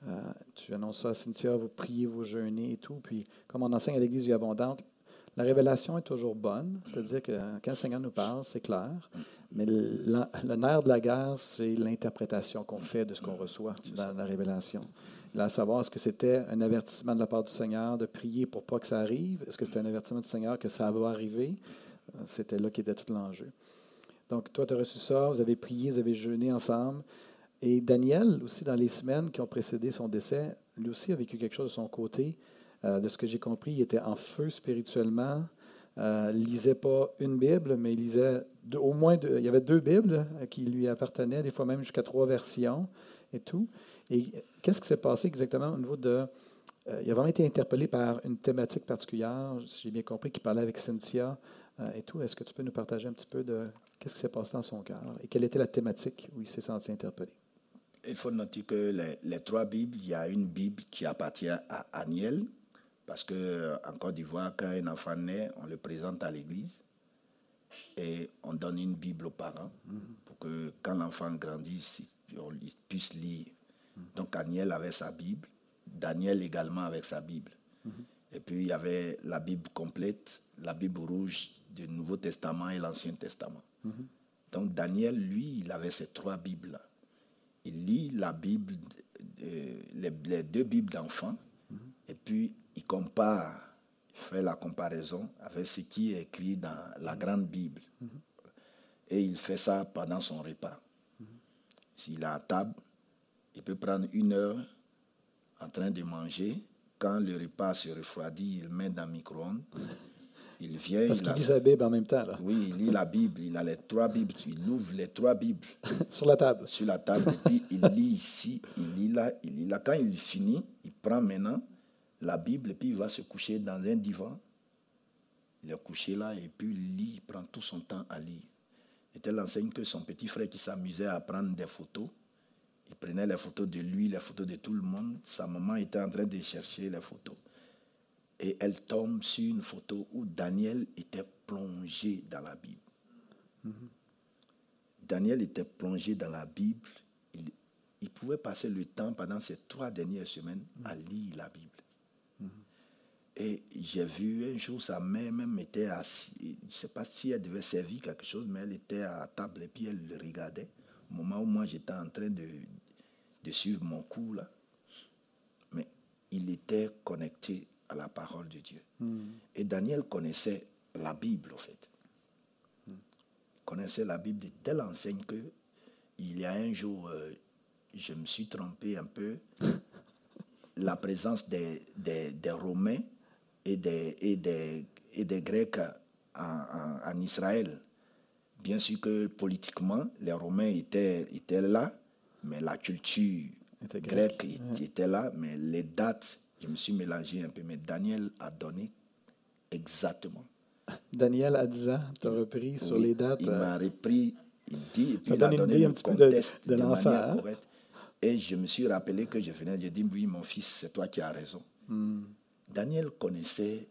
Euh, tu annonces ça à Cynthia, vous priez, vous jeûnez et tout. Puis, comme on enseigne à l'Église vie abondante, la révélation est toujours bonne. C'est-à-dire que quand le Seigneur nous parle, c'est clair. Mais le, nerf de la guerre, c'est l'interprétation qu'on fait de ce qu'on reçoit dans la révélation. Là, à savoir, est-ce que c'était un avertissement de la part du Seigneur de prier pour pas que ça arrive? Est-ce que c'était un avertissement du Seigneur que ça va arriver? C'était là qu'était tout l'enjeu. Donc, toi, tu as reçu ça, vous avez prié, vous avez jeûné ensemble. Et Daniel, aussi, dans les semaines qui ont précédé son décès, lui aussi a vécu quelque chose de son côté. Euh, de ce que j'ai compris, il était en feu spirituellement. Euh, lisait pas une Bible, mais il lisait au moins deux. Il y avait deux Bibles qui lui appartenaient, des fois même jusqu'à trois versions et tout. Et qu'est-ce qui s'est passé exactement au niveau de. euh, il a vraiment été interpellé par une thématique particulière, si j'ai bien compris, qu'il parlait avec Cynthia et tout. Est-ce que tu peux nous partager un petit peu de qu'est-ce qui s'est passé dans son cœur et quelle était la thématique où il s'est senti interpellé? Il faut noter que les, trois Bibles, il y a une Bible qui appartient à Aniel, parce que euh, Côte d'Ivoire, quand un enfant naît, on le présente à l'église et on donne une Bible aux parents pour que quand l'enfant grandisse, il puisse lire. Donc Aniel avait sa Bible, Daniel également avec sa Bible. Et puis il y avait la Bible complète, la Bible rouge du Nouveau Testament et l'Ancien Testament. Donc Daniel, lui, il avait ces trois Bibles-là il lit la Bible, euh, les, les deux Bibles d'enfants Et puis, il compare, il fait la comparaison avec ce qui est écrit dans la grande Bible. Et il fait ça pendant son repas. S'il est à table, il peut prendre une heure en train de manger. Quand le repas se refroidit, il met dans le micro-ondes. Il vient. Parce il qu'il lit sa Bible en même temps, là, Oui, il lit la Bible. Il a les trois Bibles. Il ouvre les trois Bibles sur la table. sur la table. Et puis, il lit ici, il lit là, il lit là. Quand il finit, il prend maintenant la Bible et puis il va se coucher dans un divan. Il est couché là et puis il lit, il prend tout son temps à lire. Et tel enseigne que son petit frère qui s'amusait à prendre des photos, il prenait les photos de lui, les photos de tout le monde. Sa maman était en train de chercher les photos. Et elle tombe sur une photo où Daniel était plongé dans la Bible. Daniel était plongé dans la Bible. Il, il pouvait passer le temps pendant ces trois dernières semaines à lire la Bible. Et j'ai vu un jour sa mère même était assise, je ne sais pas si elle devait servir quelque chose, mais elle était à table et puis elle le regardait. Au moment où moi j'étais en train de, de suivre mon cours là. Mais il était connecté à la parole de Dieu. Et Daniel connaissait la Bible, en fait. Il connaissait la Bible de telle enseigne que il y a un jour, euh, je me suis trompé un peu. la présence des, des, des Romains et des, et des, et des Grecs en, en- en Israël. Bien sûr que politiquement, les Romains étaient, étaient là, mais la culture Était grecque, grecque était là, mais les dates, je me suis mélangé un peu. Mais Daniel a donné exactement. Daniel, à 10 ans, tu as repris sur les dates. Il euh, m'a repris, il dit, et puis il a donné le un petit peu de- contexte de l'enfant, manière hein? correcte. Et je me suis rappelé que je venais, j'ai dit, oui, mon fils, c'est toi qui as raison. Hmm. Daniel connaissait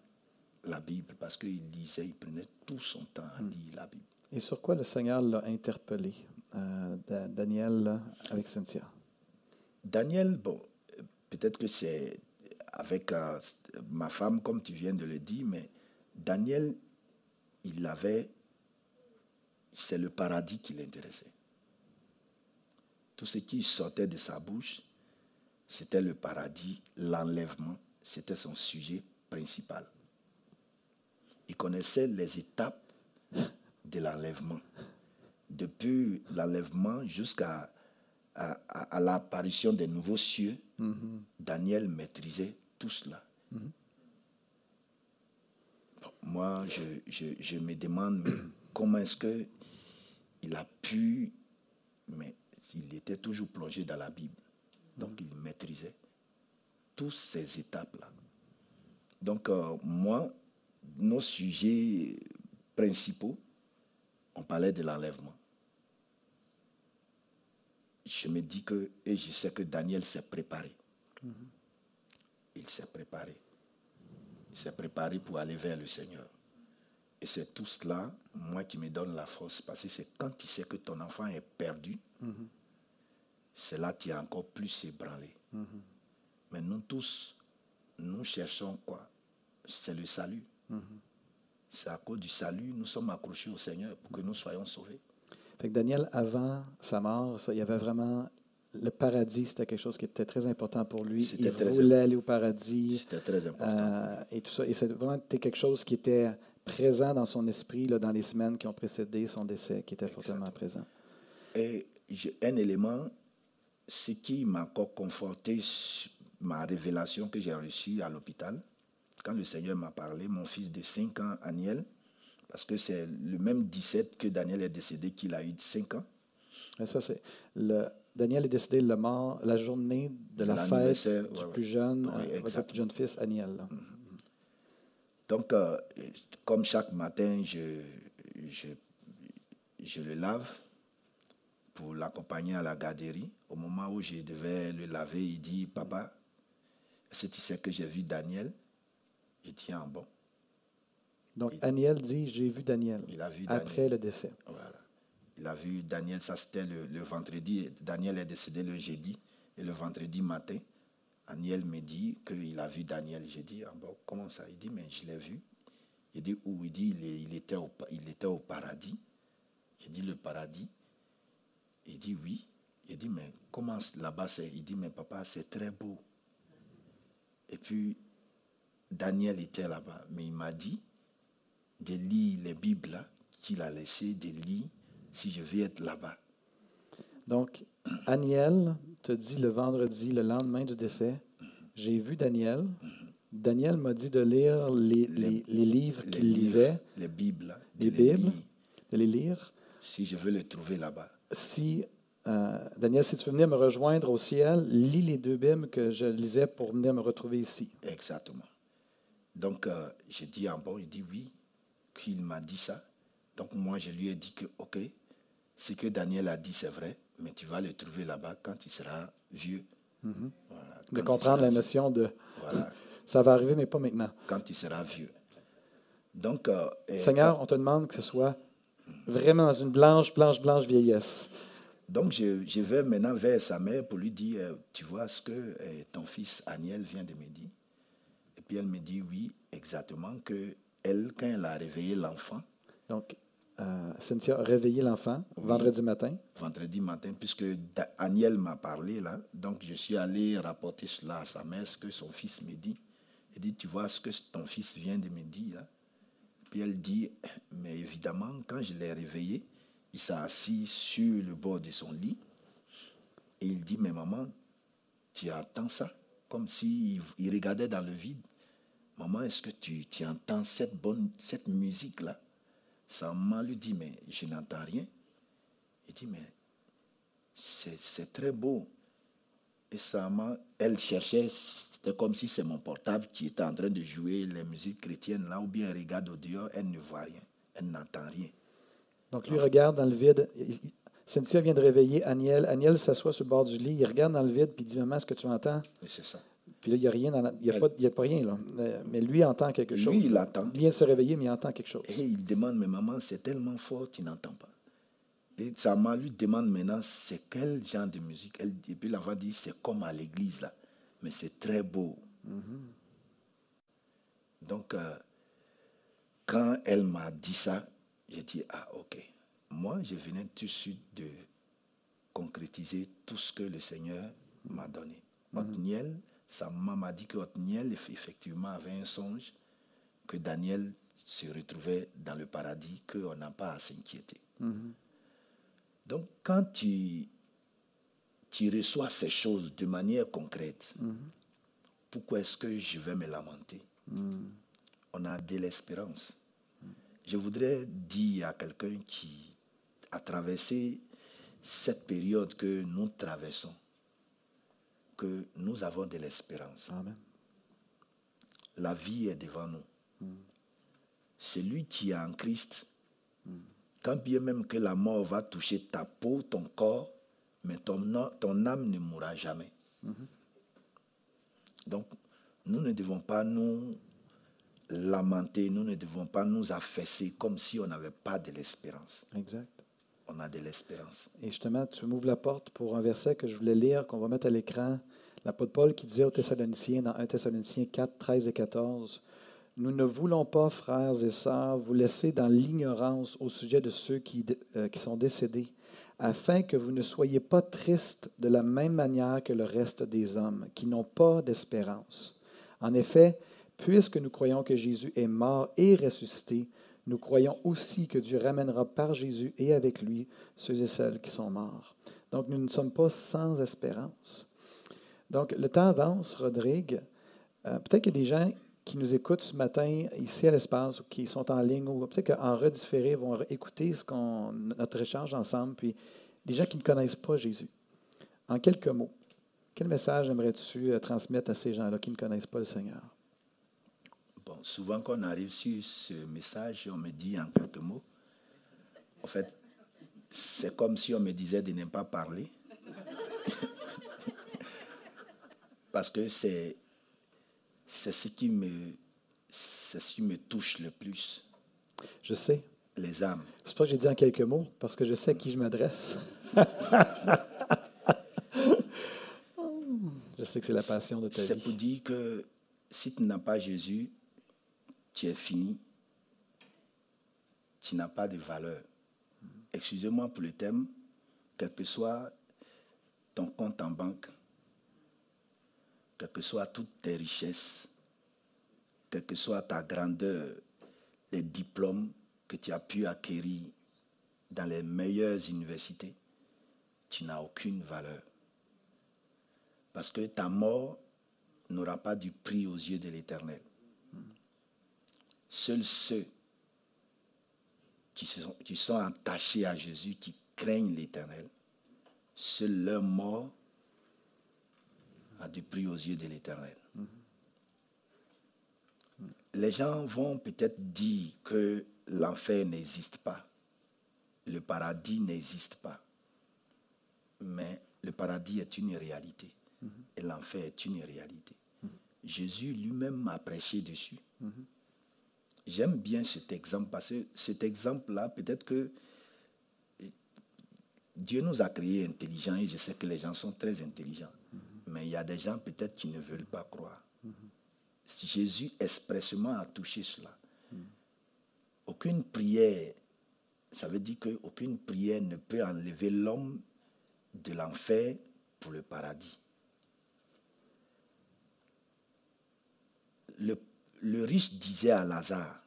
la Bible parce qu'il lisait, il prenait tout son temps Hmm. à lire la Bible. Et sur quoi le Seigneur l'a interpellé, euh, Da- Daniel, avec Cynthia? Daniel, bon, euh, peut-être que c'est avec euh, ma femme, comme tu viens de le dire, mais Daniel, il avait, c'est le paradis qui l'intéressait. Tout ce qui sortait de sa bouche, c'était le paradis, l'enlèvement, c'était son sujet principal. Il connaissait les étapes de l'enlèvement. Depuis l'enlèvement jusqu'à à, à- à l'apparition des nouveaux cieux, Daniel maîtrisait tout cela. Bon, Moi, je, je- je me demande mais comment est-ce que il a pu, mais il était toujours plongé dans la Bible. Donc, il maîtrisait toutes ces étapes-là. Donc, euh, moi, nos sujets principaux, on parlait de l'enlèvement je me dis que, et je sais que Daniel s'est préparé. Il s'est préparé. Il s'est préparé pour aller vers le Seigneur. Et c'est tout cela, moi, qui me donne la force. Parce que c'est quand tu sais que ton enfant est perdu, c'est là que tu es encore plus ébranlé. Mais nous tous, nous cherchons quoi? C'est le salut. C'est à cause du salut, nous sommes accrochés au Seigneur pour que nous soyons sauvés. Fait que Daniel, avant sa mort, il y avait vraiment le paradis, c'était quelque chose qui était très important pour lui. Il voulait aller au paradis. C'était très important. euh, et tout ça. Et c'est vraiment quelque chose qui était présent dans son esprit là, dans les semaines qui ont précédé son décès, qui était fortement présent. Et un élément, ce qui m'a encore conforté ma révélation que j'ai reçue à l'hôpital, quand le Seigneur m'a parlé, mon fils de 5 ans, Aniel, parce que c'est le même 17 que Daniel est décédé qu'il a eu 5 ans. Et ça, c'est le, Daniel est décédé le mort, la journée de la fête du ouais, plus jeune, euh, votre plus jeune fils, Aniel. là. Donc, euh, comme chaque matin, je, je, je le lave pour l'accompagner à la garderie. Au moment où je devais le laver, il dit, papa, tu sais que j'ai vu Daniel Je dis, ah bon. Donc, Il- Aniel dit J'ai vu Daniel Il a vu Daniel. après le décès. Voilà. Il a vu Daniel, ça c'était le, vendredi. Daniel est décédé le jeudi. Et le vendredi matin, Daniel me dit qu'il a vu Daniel. J'ai dit, ah bon, comment ça? Il dit, mais je l'ai vu. Il dit, où? Il dit, il, était au, il était au paradis. J'ai dit, le paradis? Il dit, oui. Il dit, mais comment là-bas c'est? Il dit, mais papa, c'est très beau. Et puis, Daniel était là-bas, mais il m'a dit de lire les Bibles qu'il a laissé, de lire si je vais être là-bas. Donc, Aniel te dit le vendredi, le lendemain du décès, j'ai vu Daniel. Daniel m'a dit de lire les, les- les livres qu'il lisait, Les Bibles, Les les Bibles. de les lire. si je veux les trouver là-bas. Si, euh, Daniel, si tu veux venir me rejoindre au ciel, lis les deux Bibles que je lisais pour venir me retrouver ici. Exactement. Donc, euh, j'ai dit en bon, il dit oui, qu'il m'a dit ça. Donc, moi, je lui ai dit que, OK, ce que Daniel a dit, c'est vrai, mais tu vas le trouver là-bas quand il sera vieux. Voilà, Mhm. De comprendre la vieux. notion de Voilà, ça va arriver, mais pas maintenant. quand il sera vieux. Donc, euh, Seigneur, on te demande que ce soit vraiment dans une blanche, blanche, blanche vieillesse. Donc, je, je vais maintenant vers sa mère pour lui dire, euh, tu vois ce que euh, ton fils Aniel vient de me dire? Et puis elle me dit, oui, exactement, que elle, quand elle a réveillé l'enfant, Donc, euh, Cynthia a réveillé l'enfant Oui. vendredi matin. vendredi matin, puisque Da- Aniel m'a parlé là, donc je suis allé rapporter cela à sa mère, ce que son fils me dit. Il dit, tu vois ce que ton fils vient de me dire. là. Puis elle dit, mais évidemment, quand je l'ai réveillé, il s'est assis sur le bord de son lit. Et il dit, mais maman, tu entends ça? Comme s'il il regardait dans le vide. Maman, est-ce que tu, tu entends cette bonne cette musique-là? Sa maman lui dit, mais je n'entends rien. Il dit, mais c'est c'est très beau. Et sa maman, elle cherchait, c'était comme si c'est mon portable qui était en train de jouer les musiques chrétiennes là, ou bien elle regarde au dehors, elle ne voit rien, elle n'entend rien. Donc, lui regarde dans le vide. Cynthia vient de réveiller Aniel. Aniel s'assoit sur le bord du lit. Il regarde dans le vide puis il dit Maman, est-ce que tu entends Et c'est ça. Puis là, il n'y a rien la- il y a, pas, il y a pas rien, là. Euh, Mais lui entend quelque Lui, chose. il entend. Il vient de se réveiller, mais il entend quelque chose. Et il demande, mais maman, c'est tellement fort, tu n'entends pas. Et sa maman lui demande maintenant, c'est quel genre de musique? Elle, Et puis l'enfant dit, c'est comme à l'église là, mais c'est très beau. Donc, euh, quand elle m'a dit ça, j'ai dit, ah ok. Moi, je venais tout de suite de concrétiser tout ce que le Seigneur m'a donné. Othniel, sa maman m'a dit que Othniel, eff- effectivement, avait un songe que Daniel se retrouvait dans le paradis, qu'on n'a pas à s'inquiéter. Donc, quand tu, tu reçois ces choses de manière concrète, pourquoi est-ce que je vais me lamenter? On a de l'espérance. Je voudrais dire à quelqu'un qui a traversé cette période que nous traversons, que nous avons de l'espérance. Amen. La vie est devant nous. Celui qui est en Christ, quand bien même que la mort va toucher ta peau, ton corps, mais ton, âme ne mourra jamais. Donc, nous ne devons pas nous lamenter, nous ne devons pas nous affaisser comme si on n'avait pas de l'espérance. Exact. On a de l'espérance. Et justement, tu m'ouvres la porte pour un verset que je voulais lire, qu'on va mettre à l'écran. L'apôtre Paul qui disait aux Thessaloniciens, dans 1 Thessaloniciens 4, 13 et 14, Nous ne voulons pas, frères et sœurs, vous laisser dans l'ignorance au sujet de ceux qui, euh, qui sont décédés, afin que vous ne soyez pas tristes de la même manière que le reste des hommes, qui n'ont pas d'espérance. En effet, puisque nous croyons que Jésus est mort et ressuscité, nous croyons aussi que Dieu ramènera par Jésus et avec lui ceux et celles qui sont morts. Donc, nous ne sommes pas sans espérance. Donc, le temps avance, Rodrigue. Euh, peut-être qu'il y a des gens qui nous écoutent ce matin ici à l'espace ou qui sont en ligne ou peut-être qu'en redifféré vont écouter ce qu'on, notre échange ensemble. Puis, des gens qui ne connaissent pas Jésus. En quelques mots, quel message aimerais-tu euh, transmettre à ces gens-là qui ne connaissent pas le Seigneur? Bon, souvent quand on arrive sur ce message, on me dit en quelques mots, en fait, c'est comme si on me disait de ne pas parler. Parce que c'est, c'est ce qui me, c'est ce qui me touche le plus, Je sais. les âmes. C'est pas que j'ai dit en quelques mots, parce que je sais à qui je m'adresse. je sais que c'est la passion de ta C'est pour vie. dire que si tu n'as pas Jésus, tu es fini. Tu n'as pas de valeur. Excusez-moi pour le thème, quel que soit ton compte en banque, quelles que soient toutes tes richesses, quelle que soit ta grandeur, les diplômes que tu as pu acquérir dans les meilleures universités, tu n'as aucune valeur. Parce que ta mort n'aura pas du prix aux yeux de l'Éternel. Seuls ceux qui sont, qui sont attachés à Jésus, qui craignent l'Éternel, seule leur mort a du prix aux yeux de l'Éternel. Les gens vont peut-être dire que l'enfer n'existe pas, le paradis n'existe pas, mais le paradis est une réalité et l'enfer est une réalité. Jésus lui-même m'a prêché dessus. J'aime bien cet exemple parce que cet exemple-là, peut-être que Dieu nous a créés intelligents et je sais que les gens sont très intelligents. Mais il y a des gens peut-être qui ne veulent pas croire. Jésus expressement a touché cela. Aucune prière, ça veut dire qu'aucune prière ne peut enlever l'homme de l'enfer pour le paradis. Le, le riche disait à Lazare,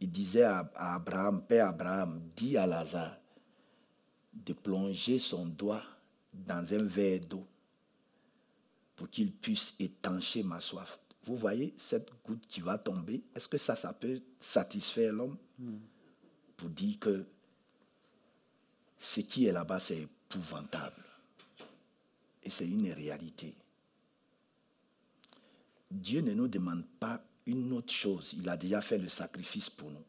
il disait à, Abraham, Père Abraham, dis à Lazare de plonger son doigt dans un verre d'eau pour qu'il puisse étancher ma soif. Vous voyez cette goutte qui va tomber, est-ce que ça, ça peut satisfaire l'homme pour dire que ce qui est là-bas, c'est épouvantable. Et c'est une réalité? Dieu ne nous demande pas une autre chose. Il a déjà fait le sacrifice pour nous.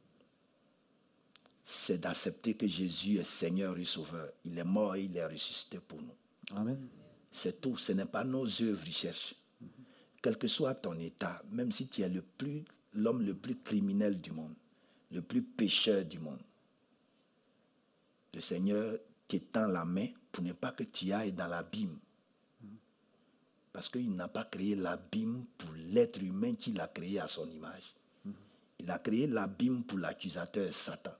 C'est d'accepter que Jésus est Seigneur et Sauveur. Il est mort et il est ressuscité pour nous. Amen. C'est tout. Ce n'est pas nos œuvres qu'il cherche. Quel que soit ton état, même si tu es le plus, l'homme le plus criminel du monde, le plus pécheur du monde, le Seigneur t'étend la main pour ne pas que tu ailles dans l'abîme. Parce qu'il n'a pas créé l'abîme pour l'être humain qu'il a créé à son image. Il a créé l'abîme pour l'accusateur Satan.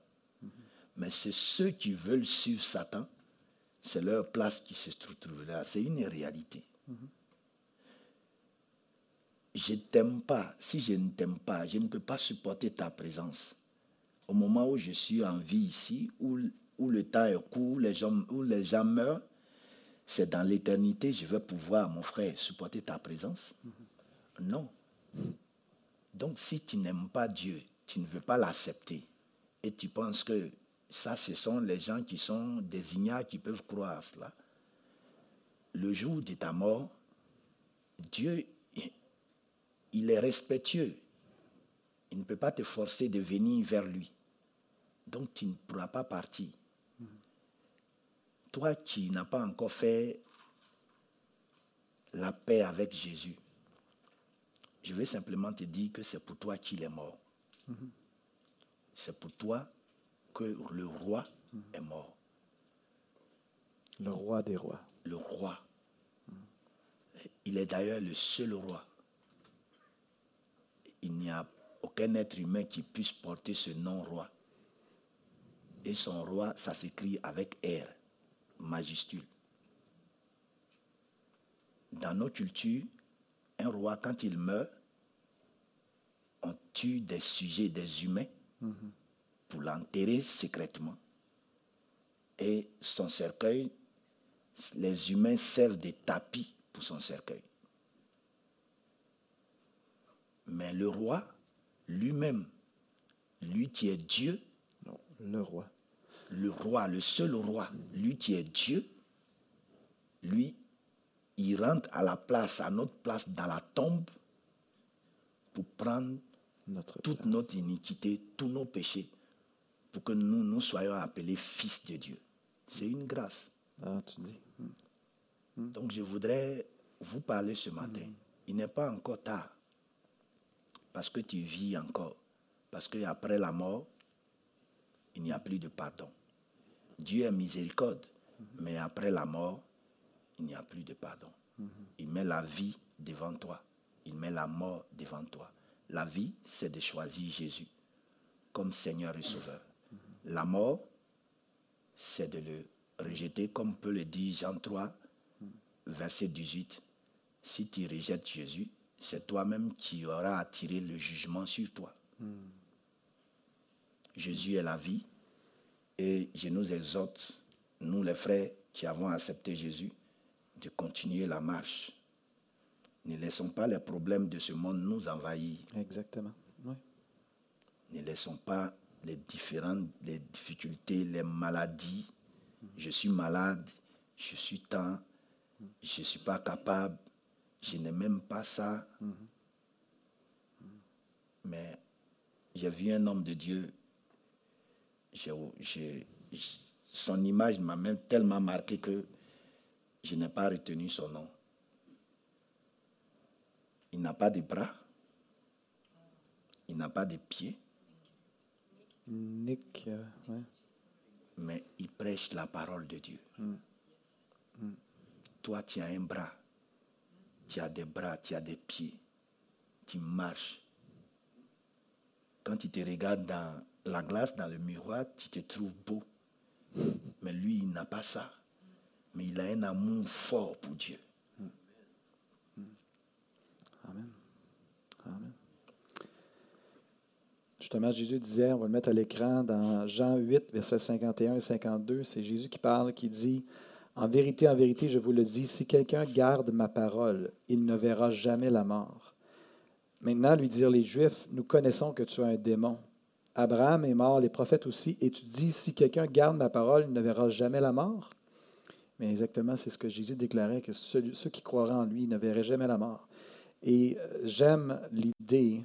Mais c'est ceux qui veulent suivre Satan, c'est leur place qui se trouve là. C'est une réalité. Je ne t'aime pas. Si je ne t'aime pas, je ne peux pas supporter ta présence. Au moment où je suis en vie ici, où, le temps est court, où les gens meurent, c'est dans l'éternité, je vais pouvoir, mon frère, supporter ta présence. Non. Donc si tu n'aimes pas Dieu, tu ne veux pas l'accepter, et tu penses que ça, ce sont les gens qui sont désignés, qui peuvent croire cela. Le jour de ta mort, Dieu, il est respectueux. Il ne peut pas te forcer de venir vers lui. Donc tu ne pourras pas partir. Toi qui n'as pas encore fait la paix avec Jésus, je vais simplement te dire que c'est pour toi qu'il est mort. C'est pour toi que le roi est mort. Le roi des rois. Le roi. Il est d'ailleurs le seul roi. Il n'y a aucun être humain qui puisse porter ce nom roi. Et son roi, ça s'écrit avec R, majuscule. Dans nos cultures, un roi, quand il meurt, on tue des sujets, des humains, pour l'enterrer secrètement. Et son cercueil, les humains servent des tapis pour son cercueil. Mais le roi lui-même, lui qui est Dieu, Non, le roi. Le roi, le seul roi, lui qui est Dieu, lui, il rentre à la place, à notre place dans la tombe pour prendre Notre toute place. notre iniquité, tous nos péchés, pour que nous, nous soyons appelés fils de Dieu. C'est une grâce. Ah, tu dis. Donc je voudrais vous parler ce matin. Il n'est pas encore tard. Parce que tu vis encore. Parce qu'après la mort, il n'y a plus de pardon. Dieu est miséricorde. Mais après la mort, il n'y a plus de pardon. Il met la vie devant toi. Il met la mort devant toi. La vie, c'est de choisir Jésus comme Seigneur et Sauveur. La mort, c'est de le rejeter, comme peut le dire Jean 3, verset 18. Si tu rejettes Jésus, c'est toi-même qui auras attiré le jugement sur toi. Jésus est la vie et je nous exhorte, nous les frères qui avons accepté Jésus, de continuer la marche. Ne laissons pas les problèmes de ce monde nous envahir. Exactement. Oui. Ne laissons pas les différentes les difficultés, les maladies. Je suis malade, je suis tant, je ne suis pas capable, je n'ai même pas ça. Mais j'ai vu un homme de Dieu, son image m'a même tellement marqué que je n'ai pas retenu son nom. Il n'a pas de bras, il n'a pas de pieds, Nick, euh, ouais. mais il prêche la parole de Dieu. Toi, tu as un bras, tu as des bras, tu as des pieds, tu marches. Quand tu te regardes dans la glace, dans le miroir, tu te trouves beau. Mais lui, il n'a pas ça. Mais il a un amour fort pour Dieu. Amen. Amen. Justement, Jésus disait, on va le mettre à l'écran dans Jean 8, versets 51 et 52, c'est Jésus qui parle, qui dit, En vérité, en vérité, je vous le dis, si quelqu'un garde ma parole, il ne verra jamais la mort. Maintenant, lui dirent les Juifs, nous connaissons que tu es un démon. Abraham est mort, les prophètes aussi, et tu dis, si quelqu'un garde ma parole, il ne verra jamais la mort? Mais exactement, c'est ce que Jésus déclarait, que ceux qui croiraient en lui ne verraient jamais la mort. Et euh, j'aime l'idée,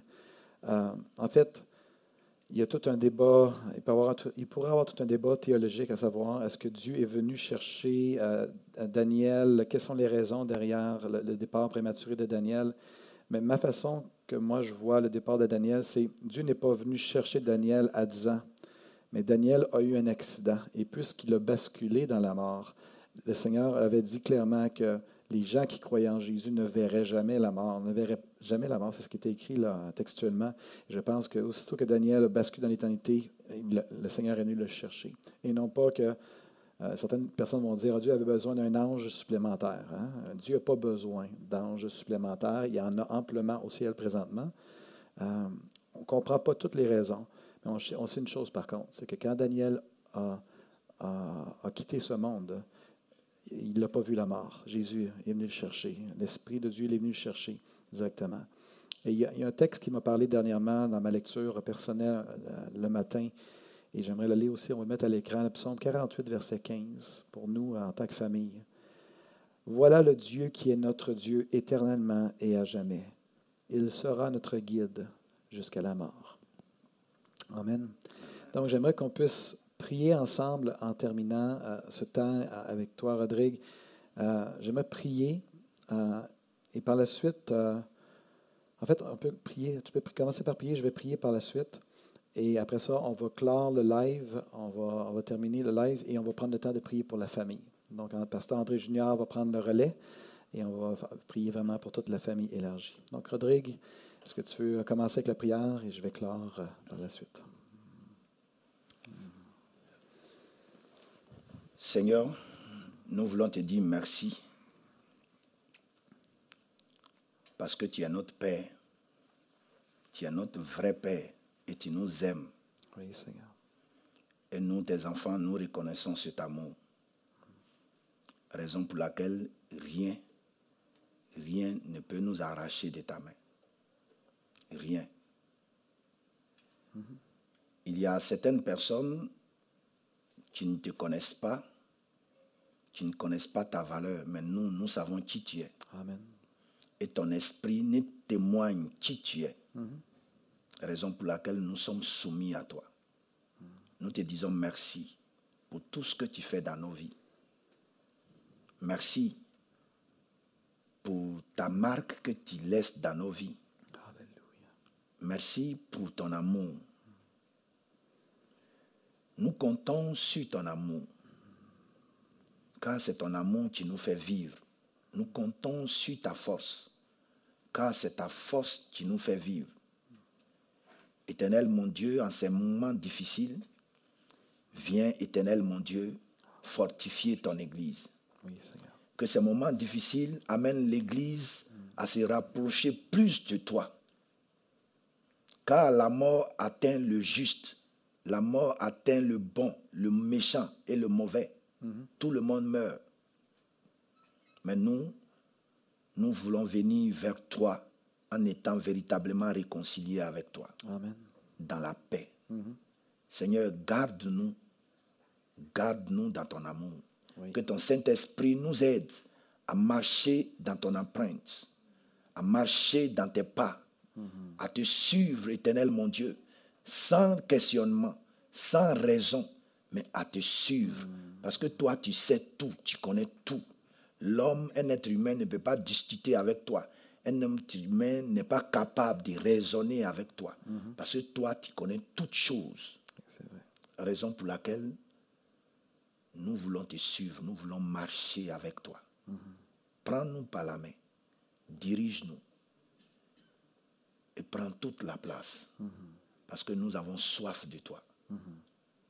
euh, en fait, il y a tout un débat, il, pourrait y avoir tout un débat théologique à savoir, est-ce que Dieu est venu chercher euh, Daniel, quelles sont les raisons derrière le départ prématuré de Daniel? Mais ma façon que moi je vois le départ de Daniel, c'est Dieu n'est pas venu chercher Daniel à 10 ans, mais Daniel a eu un accident. Et puisqu'il a basculé dans la mort, le Seigneur avait dit clairement que les gens qui croyaient en Jésus ne verraient jamais la mort, ne verraient jamais la mort. C'est ce qui était écrit là, textuellement. Je pense que aussitôt que Daniel a basculé dans l'éternité, le, le Seigneur est venu le chercher. Et non pas que euh, certaines personnes vont dire, Ah, Dieu avait besoin d'un ange supplémentaire. hein. Dieu n'a pas besoin d'anges supplémentaires. Il y en a amplement au ciel présentement. Euh, on ne comprend pas toutes les raisons. Mais on, sait une chose par contre, c'est que quand Daniel a, quitté ce monde, il n'a pas vu la mort. Jésus est venu le chercher. L'Esprit de Dieu est venu le chercher directement. Et il y a, il y a un texte qui m'a parlé dernièrement dans ma lecture personnelle euh, le matin, et j'aimerais le lire aussi, on va le mettre à l'écran, le psaume 48, verset 15, pour nous en tant que famille. Voilà le Dieu qui est notre Dieu éternellement et à jamais. Il sera notre guide jusqu'à la mort. Amen. Donc j'aimerais qu'on puisse prier ensemble en terminant euh, ce temps avec toi, Rodrigue. Euh, j'aimerais prier euh, et par la suite, en fait, on peut prier, tu peux commencer par prier, je vais prier par la suite. Et après ça, on va clore le live, on va, terminer le live et on va prendre le temps de prier pour la famille. Donc, le pasteur André Junior va prendre le relais et on va prier vraiment pour toute la famille élargie. Donc, Rodrigue, est-ce que tu veux commencer avec la prière et je vais clore euh, par la suite? Seigneur, nous voulons te dire merci parce que tu es notre Père, tu es notre vrai Père et tu nous aimes. Oui, Seigneur. Et nous, tes enfants, nous reconnaissons cet amour. Raison pour laquelle rien, rien ne peut nous arracher de ta main. Rien. Il y a certaines personnes qui ne te connaissent pas, qui ne connaissent pas ta valeur, mais nous, nous savons qui tu es. Amen. Et ton esprit nous témoigne qui tu es. Raison pour laquelle nous sommes soumis à toi. Nous te disons merci pour tout ce que tu fais dans nos vies. Merci pour ta marque que tu laisses dans nos vies. Merci pour ton amour. Nous comptons sur ton amour, car c'est ton amour qui nous fait vivre. Nous comptons sur ta force, car c'est ta force qui nous fait vivre. Éternel mon Dieu, en ces moments difficiles, viens, éternel mon Dieu, fortifier ton Église. Oui, Seigneur. Que ces moments difficiles amènent l'Église à se rapprocher plus de toi. Car la mort atteint le juste, la mort atteint le bon, le méchant et le mauvais. Tout le monde meurt. Mais nous, nous voulons venir vers toi en étant véritablement réconciliés avec toi, Amen. dans la paix. Seigneur, garde-nous, garde-nous dans ton amour. Oui. Que ton Saint-Esprit nous aide à marcher dans ton empreinte, à marcher dans tes pas, à te suivre, éternel mon Dieu, sans questionnement, sans raison, mais à te suivre. Parce que toi, tu sais tout, tu connais tout. L'homme, un être humain ne peut pas discuter avec toi. Un être humain n'est pas capable de raisonner avec toi. Parce que toi, tu connais toutes choses. Vrai. Raison pour laquelle nous voulons te suivre, nous voulons marcher avec toi. Prends-nous par la main, dirige-nous et prends toute la place. Parce que nous avons soif de toi.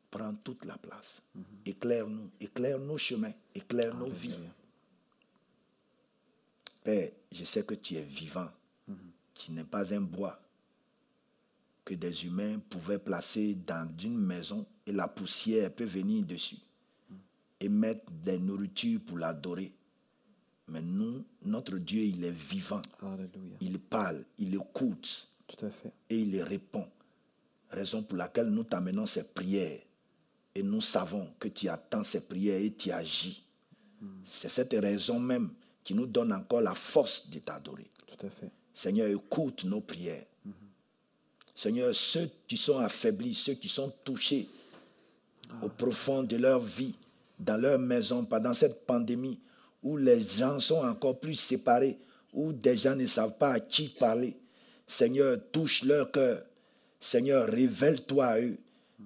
Prends toute la place. Éclaire-nous, éclaire nos chemins, éclaire nos vies. Père, je sais que tu es vivant. Tu n'es pas un bois que des humains pouvaient placer dans une maison et la poussière peut venir dessus et mettre des nourritures pour l'adorer. Mais nous, notre Dieu, il est vivant. Alléluia. Il parle, il écoute Tout à fait. et il répond. Raison pour laquelle nous t'amenons ces prières. Et nous savons que tu attends ces prières et tu agis. C'est cette raison même qui nous donne encore la force de t'adorer. Tout à fait. Seigneur, écoute nos prières. Seigneur, ceux qui sont affaiblis, ceux qui sont touchés au profond de leur vie, dans leur maison, pendant cette pandémie, où les gens sont encore plus séparés, où des gens ne savent pas à qui parler. Seigneur, touche leur cœur. Seigneur, révèle-toi à eux.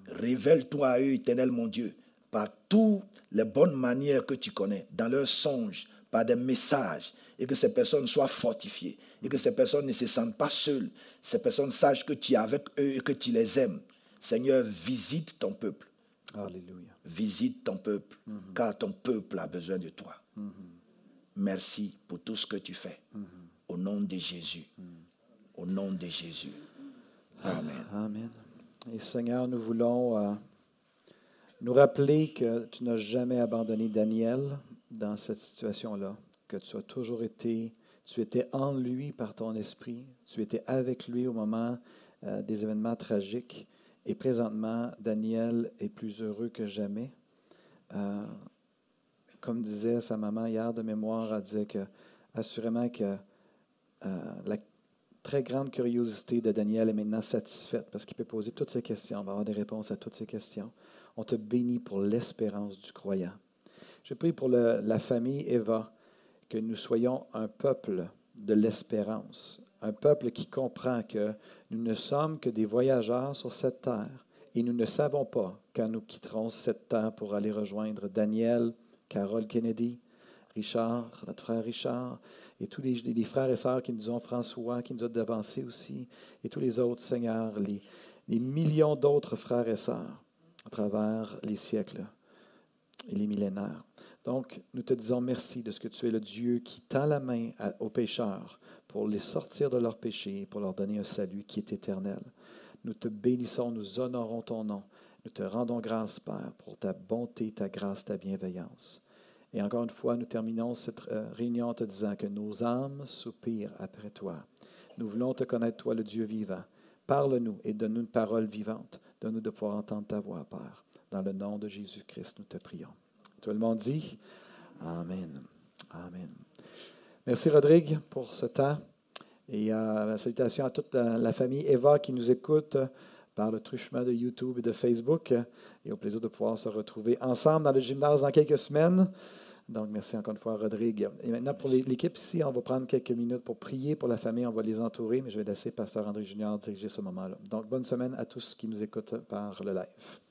Révèle-toi à eux, éternel mon Dieu, par toutes les bonnes manières que tu connais, dans leurs songes, par des messages, et que ces personnes soient fortifiées, et que ces personnes ne se sentent pas seules. Ces personnes sachent que tu es avec eux et que tu les aimes. Seigneur, visite ton peuple. Alléluia. Visite ton peuple, car ton peuple a besoin de toi. Merci pour tout ce que tu fais. Au nom de Jésus. Au nom de Jésus. Amen. Amen. Et Seigneur, nous voulons euh, nous rappeler que tu n'as jamais abandonné Daniel dans cette situation-là, que tu as toujours été, tu étais en lui par ton esprit, tu étais avec lui au moment euh, des événements tragiques. Et présentement, Daniel est plus heureux que jamais. Euh, comme disait sa maman hier de mémoire, elle disait que assurément que euh, la très grande curiosité de Daniel est maintenant satisfaite parce qu'il peut poser toutes ces questions, on va avoir des réponses à toutes ces questions. On te bénit pour l'espérance du croyant. Je prie pour la famille Eva, que nous soyons un peuple de l'espérance, un peuple qui comprend que nous ne sommes que des voyageurs sur cette terre et nous ne savons pas quand nous quitterons cette terre pour aller rejoindre Daniel, Carole Kennedy, Richard, notre frère Richard, et tous les, frères et sœurs qui nous ont, François, qui nous a devancés aussi, et tous les autres, Seigneur, les millions d'autres frères et sœurs à travers les siècles et les millénaires. Donc, nous te disons merci de ce que tu es le Dieu qui tend la main aux pécheurs pour les sortir de leurs péchés et pour leur donner un salut qui est éternel. Nous te bénissons, nous honorons ton nom. Nous te rendons grâce, Père, pour ta bonté, ta grâce, ta bienveillance. Et encore une fois, nous terminons cette euh, réunion en te disant que nos âmes soupirent après toi. Nous voulons te connaître, toi, le Dieu vivant. Parle-nous et donne-nous une parole vivante. Donne-nous de pouvoir entendre ta voix, Père. Dans le nom de Jésus-Christ, nous te prions. Tout le monde dit Amen. Amen. Merci, Rodrigue, pour ce temps. Et euh, salutations à toute la, la famille Eva qui nous écoute euh, par le truchement de YouTube et de Facebook. euh, Et au plaisir de pouvoir se retrouver ensemble dans le gymnase dans quelques semaines. Donc, merci encore une fois, Rodrigue. Et maintenant, pour l'équipe ici, on va prendre quelques minutes pour prier pour la famille. On va les entourer, mais je vais laisser Pasteur André Junior diriger ce moment-là. Donc, bonne semaine à tous qui nous écoutent par le live.